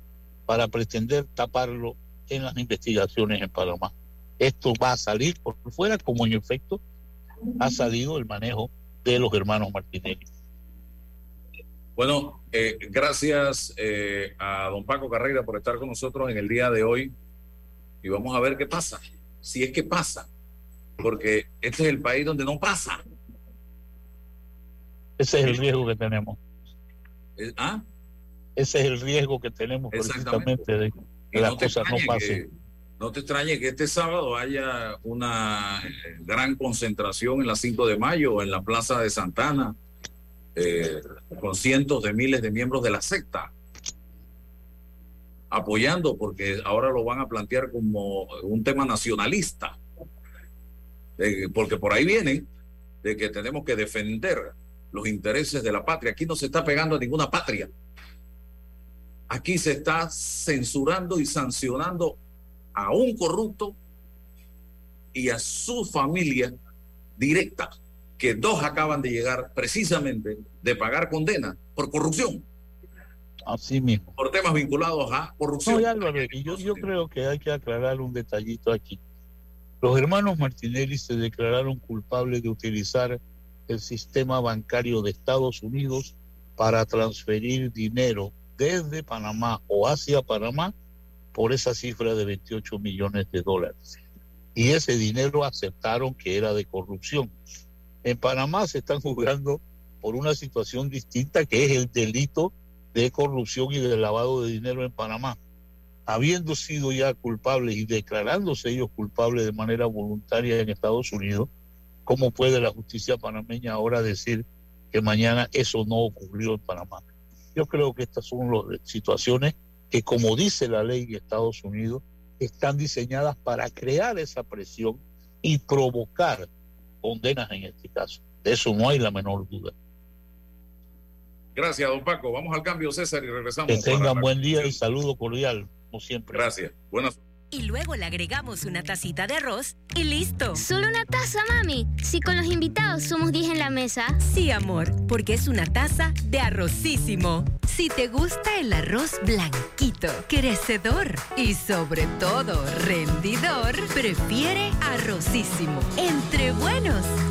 para pretender taparlo en las investigaciones en Panamá. Esto va a salir por fuera, como en efecto ha salido el manejo de los hermanos Martinelli. Bueno, eh, gracias eh, a don Paco Carrera por estar con nosotros en el día de hoy y vamos a ver qué pasa, si es que pasa, porque este es el país donde no pasa. Ese es el riesgo que tenemos. ¿Ah? Ese es el riesgo que tenemos precisamente de que las cosas no pasen. no te extrañe que este sábado haya una eh, gran concentración en la 5 de mayo en la Plaza de Santana eh, con cientos de miles de miembros de la secta apoyando porque ahora lo van a plantear como un tema nacionalista, porque por ahí viene de que tenemos que defender los intereses de la patria. Aquí no se está pegando a ninguna patria. Aquí se está censurando y sancionando a un corrupto y a su familia directa que dos acaban de llegar precisamente de pagar condena por corrupción. Así mismo. Por temas vinculados a corrupción. yo, yo creo que hay que aclarar un detallito aquí. Los hermanos Martinelli se declararon culpables de utilizar el sistema bancario de Estados Unidos para transferir dinero desde Panamá o hacia Panamá por esa cifra de 28 millones de dólares. Y ese dinero aceptaron que era de corrupción. En Panamá se están juzgando por una situación distinta que es el delito de corrupción y de lavado de dinero en Panamá. Habiendo sido ya culpables y declarándose ellos culpables de manera voluntaria en Estados Unidos, ¿cómo puede la justicia panameña ahora decir que mañana eso no ocurrió en Panamá? Yo creo que estas son las situaciones que, como dice la ley de Estados Unidos, están diseñadas para crear esa presión y provocar condenas en este caso. De eso no hay la menor duda. Gracias, don Paco. Vamos al cambio, César, y regresamos. Que tengan buen día y saludo cordial, como siempre. Gracias. Buenas y luego le agregamos una tacita de arroz y listo. Solo una taza, mami. Si con los invitados somos 10 en la mesa. Sí, amor, porque es una taza de arrocísimo. Si te gusta el arroz blanquito, crecedor y sobre todo rendidor, prefiere arrocísimo. Entre buenos,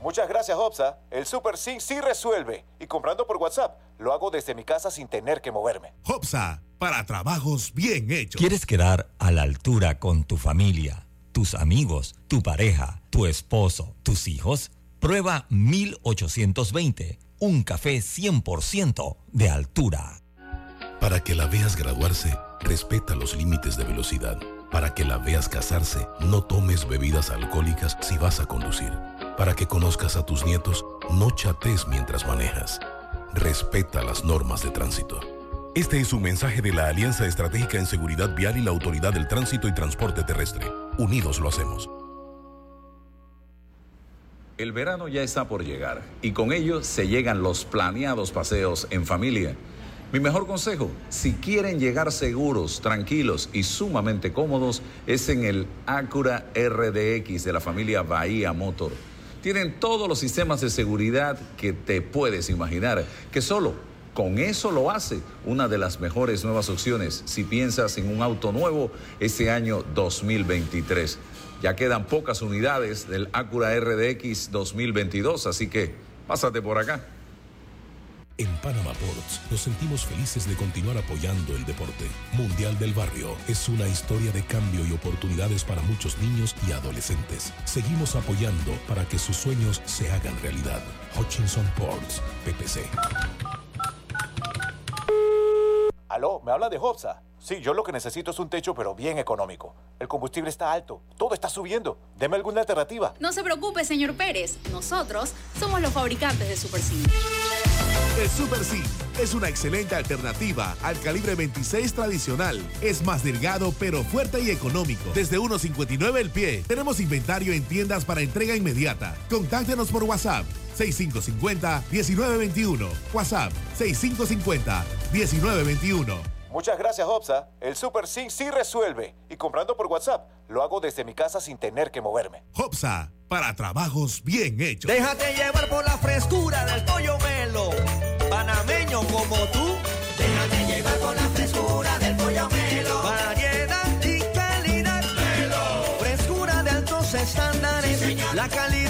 Muchas gracias, Hopsa. El Super C sí resuelve. Y comprando por WhatsApp, lo hago desde mi casa sin tener que moverme. Hopsa, para trabajos bien hechos. ¿Quieres quedar a la altura con tu familia? tus amigos, tu pareja, tu esposo, tus hijos? Prueba 1820, un café 100% de altura. Para que la veas graduarse, respeta los límites de velocidad Para que la veas casarse, no tomes bebidas alcohólicas si vas a conducir. Para que conozcas a tus nietos, no chates mientras manejas. Respeta las normas de tránsito. Este es un mensaje de la Alianza Estratégica en Seguridad Vial y la Autoridad del Tránsito y Transporte Terrestre. Unidos lo hacemos. El verano ya está por llegar y con ello se llegan los planeados paseos en familia. Mi mejor consejo, si quieren llegar seguros, tranquilos y sumamente cómodos, es en el Acura RDX de la familia Bahía Motor. Tienen todos los sistemas de seguridad que te puedes imaginar, que solo con eso lo hace una de las mejores nuevas opciones si piensas en un auto nuevo este año 2023. Ya quedan pocas unidades del Acura RDX 2022, así que pásate por acá. En Panama Ports nos sentimos felices de continuar apoyando el deporte. Mundial del Barrio es una historia de cambio y oportunidades para muchos niños y adolescentes. Seguimos apoyando para que sus sueños se hagan realidad. Hutchinson Ports, PPC. Aló, ¿me habla de Hobsa? Sí, yo lo que necesito es un techo, pero bien económico. El combustible está alto, todo está subiendo. Deme alguna alternativa. No se preocupe, señor Pérez. Nosotros somos los fabricantes de Super C. El Super C es una excelente alternativa al calibre 26 tradicional. Es más delgado, pero fuerte y económico. Desde 1.59 el pie. Tenemos inventario en tiendas para entrega inmediata. Contáctenos por WhatsApp 6550-1921. WhatsApp 6550-1921. Muchas gracias, Hobsa. El Super Sync sí resuelve. Y comprando por WhatsApp, lo hago desde mi casa sin tener que moverme. Hopsa, para trabajos bien hechos. Déjate llevar por la frescura del pollo melo. Panameño como tú. Déjate llevar por la frescura del pollo melo. Variedad y calidad. Melo. Frescura de altos estándares. la calidad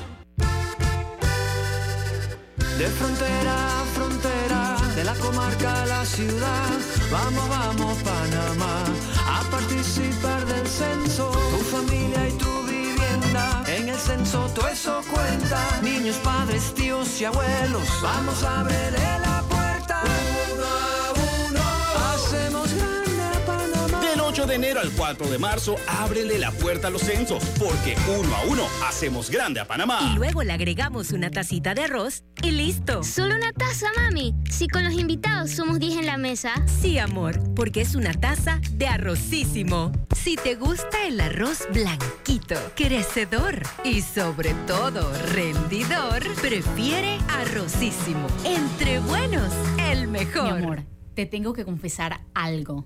De frontera a frontera, de la comarca a la ciudad, vamos, vamos Panamá, a participar del censo, tu familia y tu vivienda, en el censo todo eso cuenta, niños, padres, tíos y abuelos, vamos a abrirle la de enero al 4 de marzo, ábrele la puerta a los censos, porque uno a uno hacemos grande a Panamá. Y luego le agregamos una tacita de arroz y listo. Solo una taza, mami. Si con los invitados somos 10 en la mesa. Sí, amor, porque es una taza de arrocísimo. Si te gusta el arroz blanquito, crecedor y sobre todo rendidor, prefiere arrocísimo. Entre buenos, el mejor. Mi amor, te tengo que confesar algo.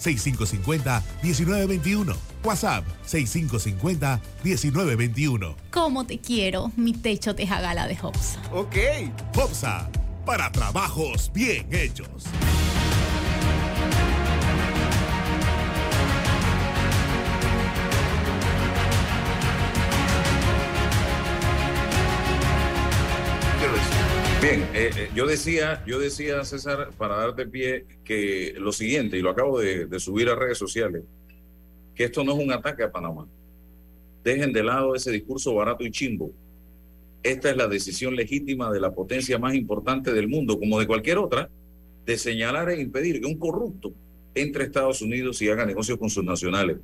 6550-1921. WhatsApp 6550-1921. ¿Cómo te quiero, mi techo de jagala de Hopsa? Ok. Hopsa, para trabajos bien hechos. Bien, eh, eh, yo decía, yo decía, César, para darte pie, que lo siguiente, y lo acabo de, de subir a redes sociales, que esto no es un ataque a Panamá. Dejen de lado ese discurso barato y chimbo. Esta es la decisión legítima de la potencia más importante del mundo, como de cualquier otra, de señalar e impedir que un corrupto entre Estados Unidos y haga negocios con sus nacionales.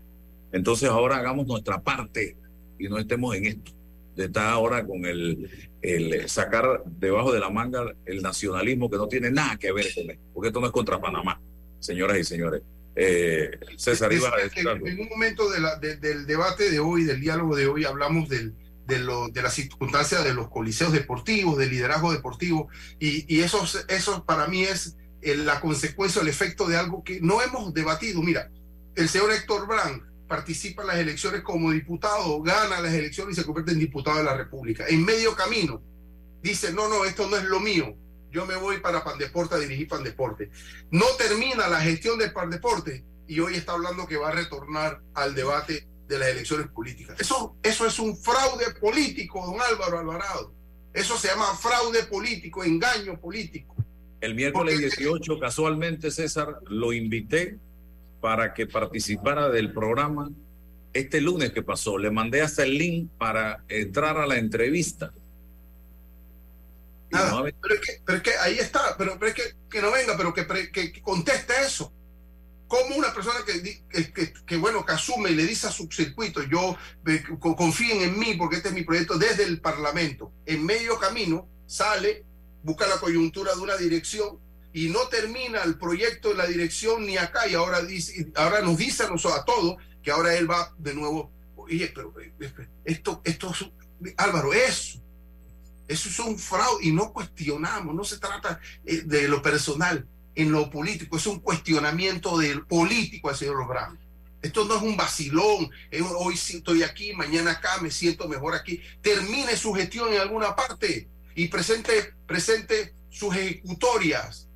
Entonces ahora hagamos nuestra parte y no estemos en esto, estar ahora con el, el sacar debajo de la manga el nacionalismo que no tiene nada que ver con esto, porque esto no es contra Panamá, señoras y señores. Eh, César, iba a decir en, algo. en un momento de la- de- del debate de hoy, del diálogo de hoy, hablamos del, de, lo, de las circunstancias de los coliseos deportivos, del liderazgo deportivo, y, y eso, eso para mí es eh, la consecuencia, el efecto de algo que no hemos debatido. Mira, el señor Héctor Brand participa en las elecciones como diputado, gana las elecciones y se convierte en diputado de la República. En medio camino dice, no, no, esto no es lo mío. Yo me voy para Pandeporte a dirigir Pandeporte. No termina la gestión del Pandeporte y hoy está hablando que va a retornar al debate de las elecciones políticas. Eso, eso es un fraude político, don Álvaro Alvarado. Eso se llama fraude político, engaño político. El miércoles 18, casualmente, César, lo invité para que participara del programa este lunes que pasó. Le mandé hasta el link para entrar a la entrevista. No ha Pero es que, pero es que ahí está, pero, pero es que, que no venga, pero que, que, conteste eso. Como una persona que, que, bueno, que asume y le dice a su circuito, yo eh, co- confíen en mí porque este es mi proyecto desde el Parlamento. En medio camino sale, busca la coyuntura de una dirección y no termina el proyecto en la dirección ni acá y ahora, dice, ahora nos dice a nosotros a todos que ahora él va de nuevo. Oye, pero eh, esto, esto, es- Álvaro, eso eso es un fraude y no cuestionamos, no se trata eh, de lo personal, en lo político, es un cuestionamiento del político al señor Lográn. Esto no es un vacilón, es un, hoy estoy aquí, mañana acá, me siento mejor aquí. Termine su gestión en alguna parte y presente, presente sus ejecutorias,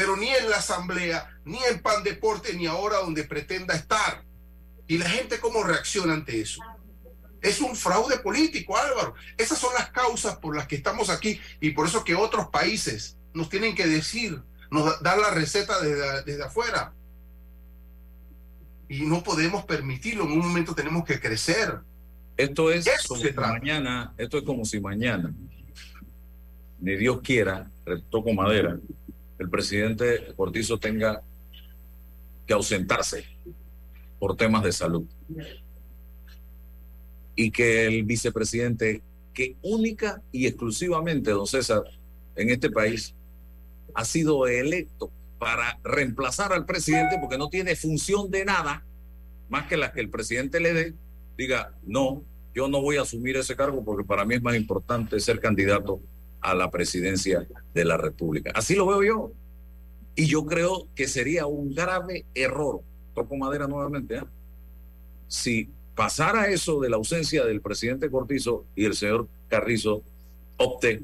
pero ni en la asamblea, ni en Pan Deporte, ni ahora donde pretenda estar. ¿Y la gente cómo reacciona ante eso? Es un fraude político, Álvaro. Esas son las causas por las que estamos aquí y por eso que otros países nos tienen que decir, nos dar la receta desde, desde afuera. Y no podemos permitirlo. En un momento tenemos que crecer. Esto es Eso como si mañana, esto es como si mañana, ni Dios quiera, toco madera, el presidente Cortizo tenga que ausentarse por temas de salud. Y que el vicepresidente, que única y exclusivamente, don César, en este país, ha sido electo para reemplazar al presidente porque no tiene función de nada más que la que el presidente le dé, diga, no, yo no voy a asumir ese cargo porque para mí es más importante ser candidato a la presidencia de la República. Así lo veo yo. Y yo creo que sería un grave error, toco madera nuevamente, ¿ah? si pasara eso de la ausencia del presidente Cortizo y el señor Carrizo opte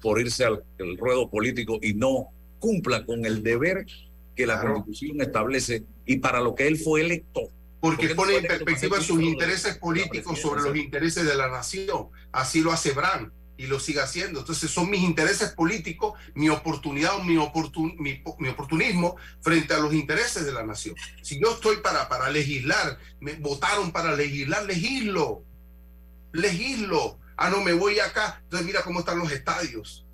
por irse al ruedo político y no cumpla con el deber que la constitución establece y para lo que él fue electo. Porque no pone en perspectiva sus intereses políticos sobre los intereses de la nación. Así lo hace Brand y lo sigue haciendo. Entonces son mis intereses políticos, mi oportunidad, mi, oportun- mi, mi oportunismo frente a los intereses de la nación. Si yo estoy para, para legislar, me votaron para legislar, legislo. Legislo. Ah, no, me voy acá. Entonces mira cómo están los estadios.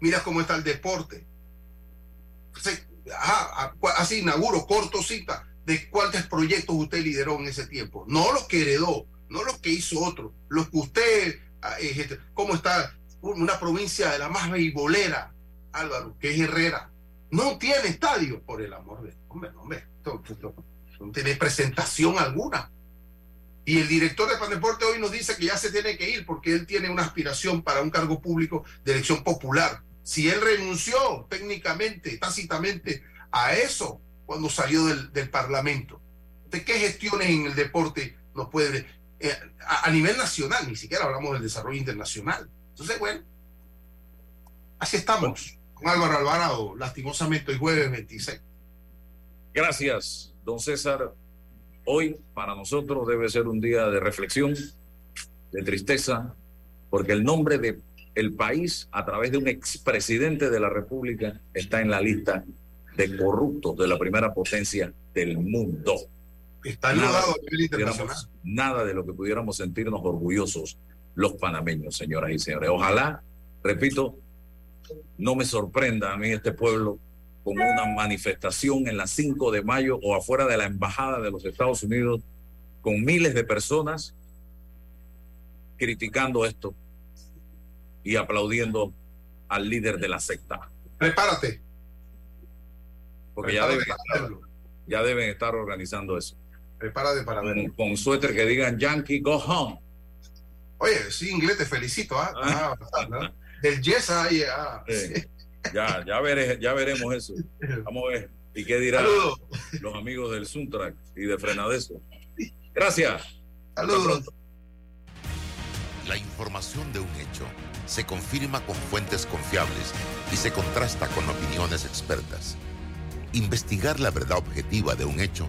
Mira cómo está el deporte. Así inauguro, corto cita de cuántos proyectos usted lideró en ese tiempo. No los que heredó, no los que hizo otro, los que usted, cómo está una provincia de la más beisbolera, Álvaro, que es Herrera. No tiene estadio, por el amor de hombre, hombre, esto- no tiene presentación alguna. Y el director de Pandeporte hoy nos dice que ya se tiene que ir porque él tiene una aspiración para un cargo público de elección popular. Si él renunció técnicamente, tácitamente a eso cuando salió del, Parlamento, ¿de qué gestiones en el deporte nos puede... eh, a, nivel nacional, ni siquiera hablamos del desarrollo internacional. Entonces, bueno, así estamos con Álvaro Alvarado, lastimosamente hoy jueves 26. Gracias, don César. Hoy para nosotros debe ser un día de reflexión, de tristeza, porque el nombre de el país, a través de un expresidente de la República, está en la lista de corruptos de la primera potencia del mundo. Está nada, a de lo que nivel internacional. pudiéramos- nada de lo que pudiéramos sentirnos orgullosos los panameños, señoras y señores. Ojalá, repito, no me sorprenda a mí este pueblo con una manifestación en la 5 de mayo o afuera de la embajada de los Estados Unidos con miles de personas criticando esto y aplaudiendo al líder de la secta. Prepárate. Porque deben, estar, ya deben estar organizando eso. Prepárate para Con, verlo. con suéter que digan Yankee, go home. Oye, sí, inglés, te felicito. ¿ah? Ah, bastante, ¿ah? Del yes ahí. ah. Sí. Ya, ya, veré- ya veremos eso. Vamos a ver. ¿Y qué dirán Saludos. los amigos del Suntrack y de Frenadeso? Gracias. Saludos. La información de un hecho se confirma con fuentes confiables y se contrasta con opiniones expertas. Investigar la verdad objetiva de un hecho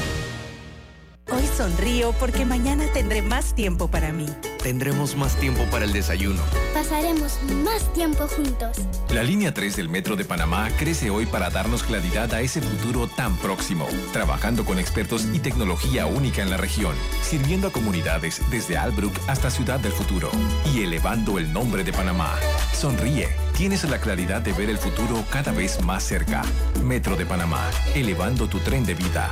Hoy sonrío porque mañana tendré más tiempo para mí. Tendremos más tiempo para el desayuno. Pasaremos más tiempo juntos. La línea 3 del Metro de Panamá crece hoy para darnos claridad a ese futuro tan próximo, trabajando con expertos y tecnología única en la región, sirviendo a comunidades desde Albrook hasta Ciudad del Futuro y elevando el nombre de Panamá. Sonríe, tienes la claridad de ver el futuro cada vez más cerca. Metro de Panamá, elevando tu tren de vida.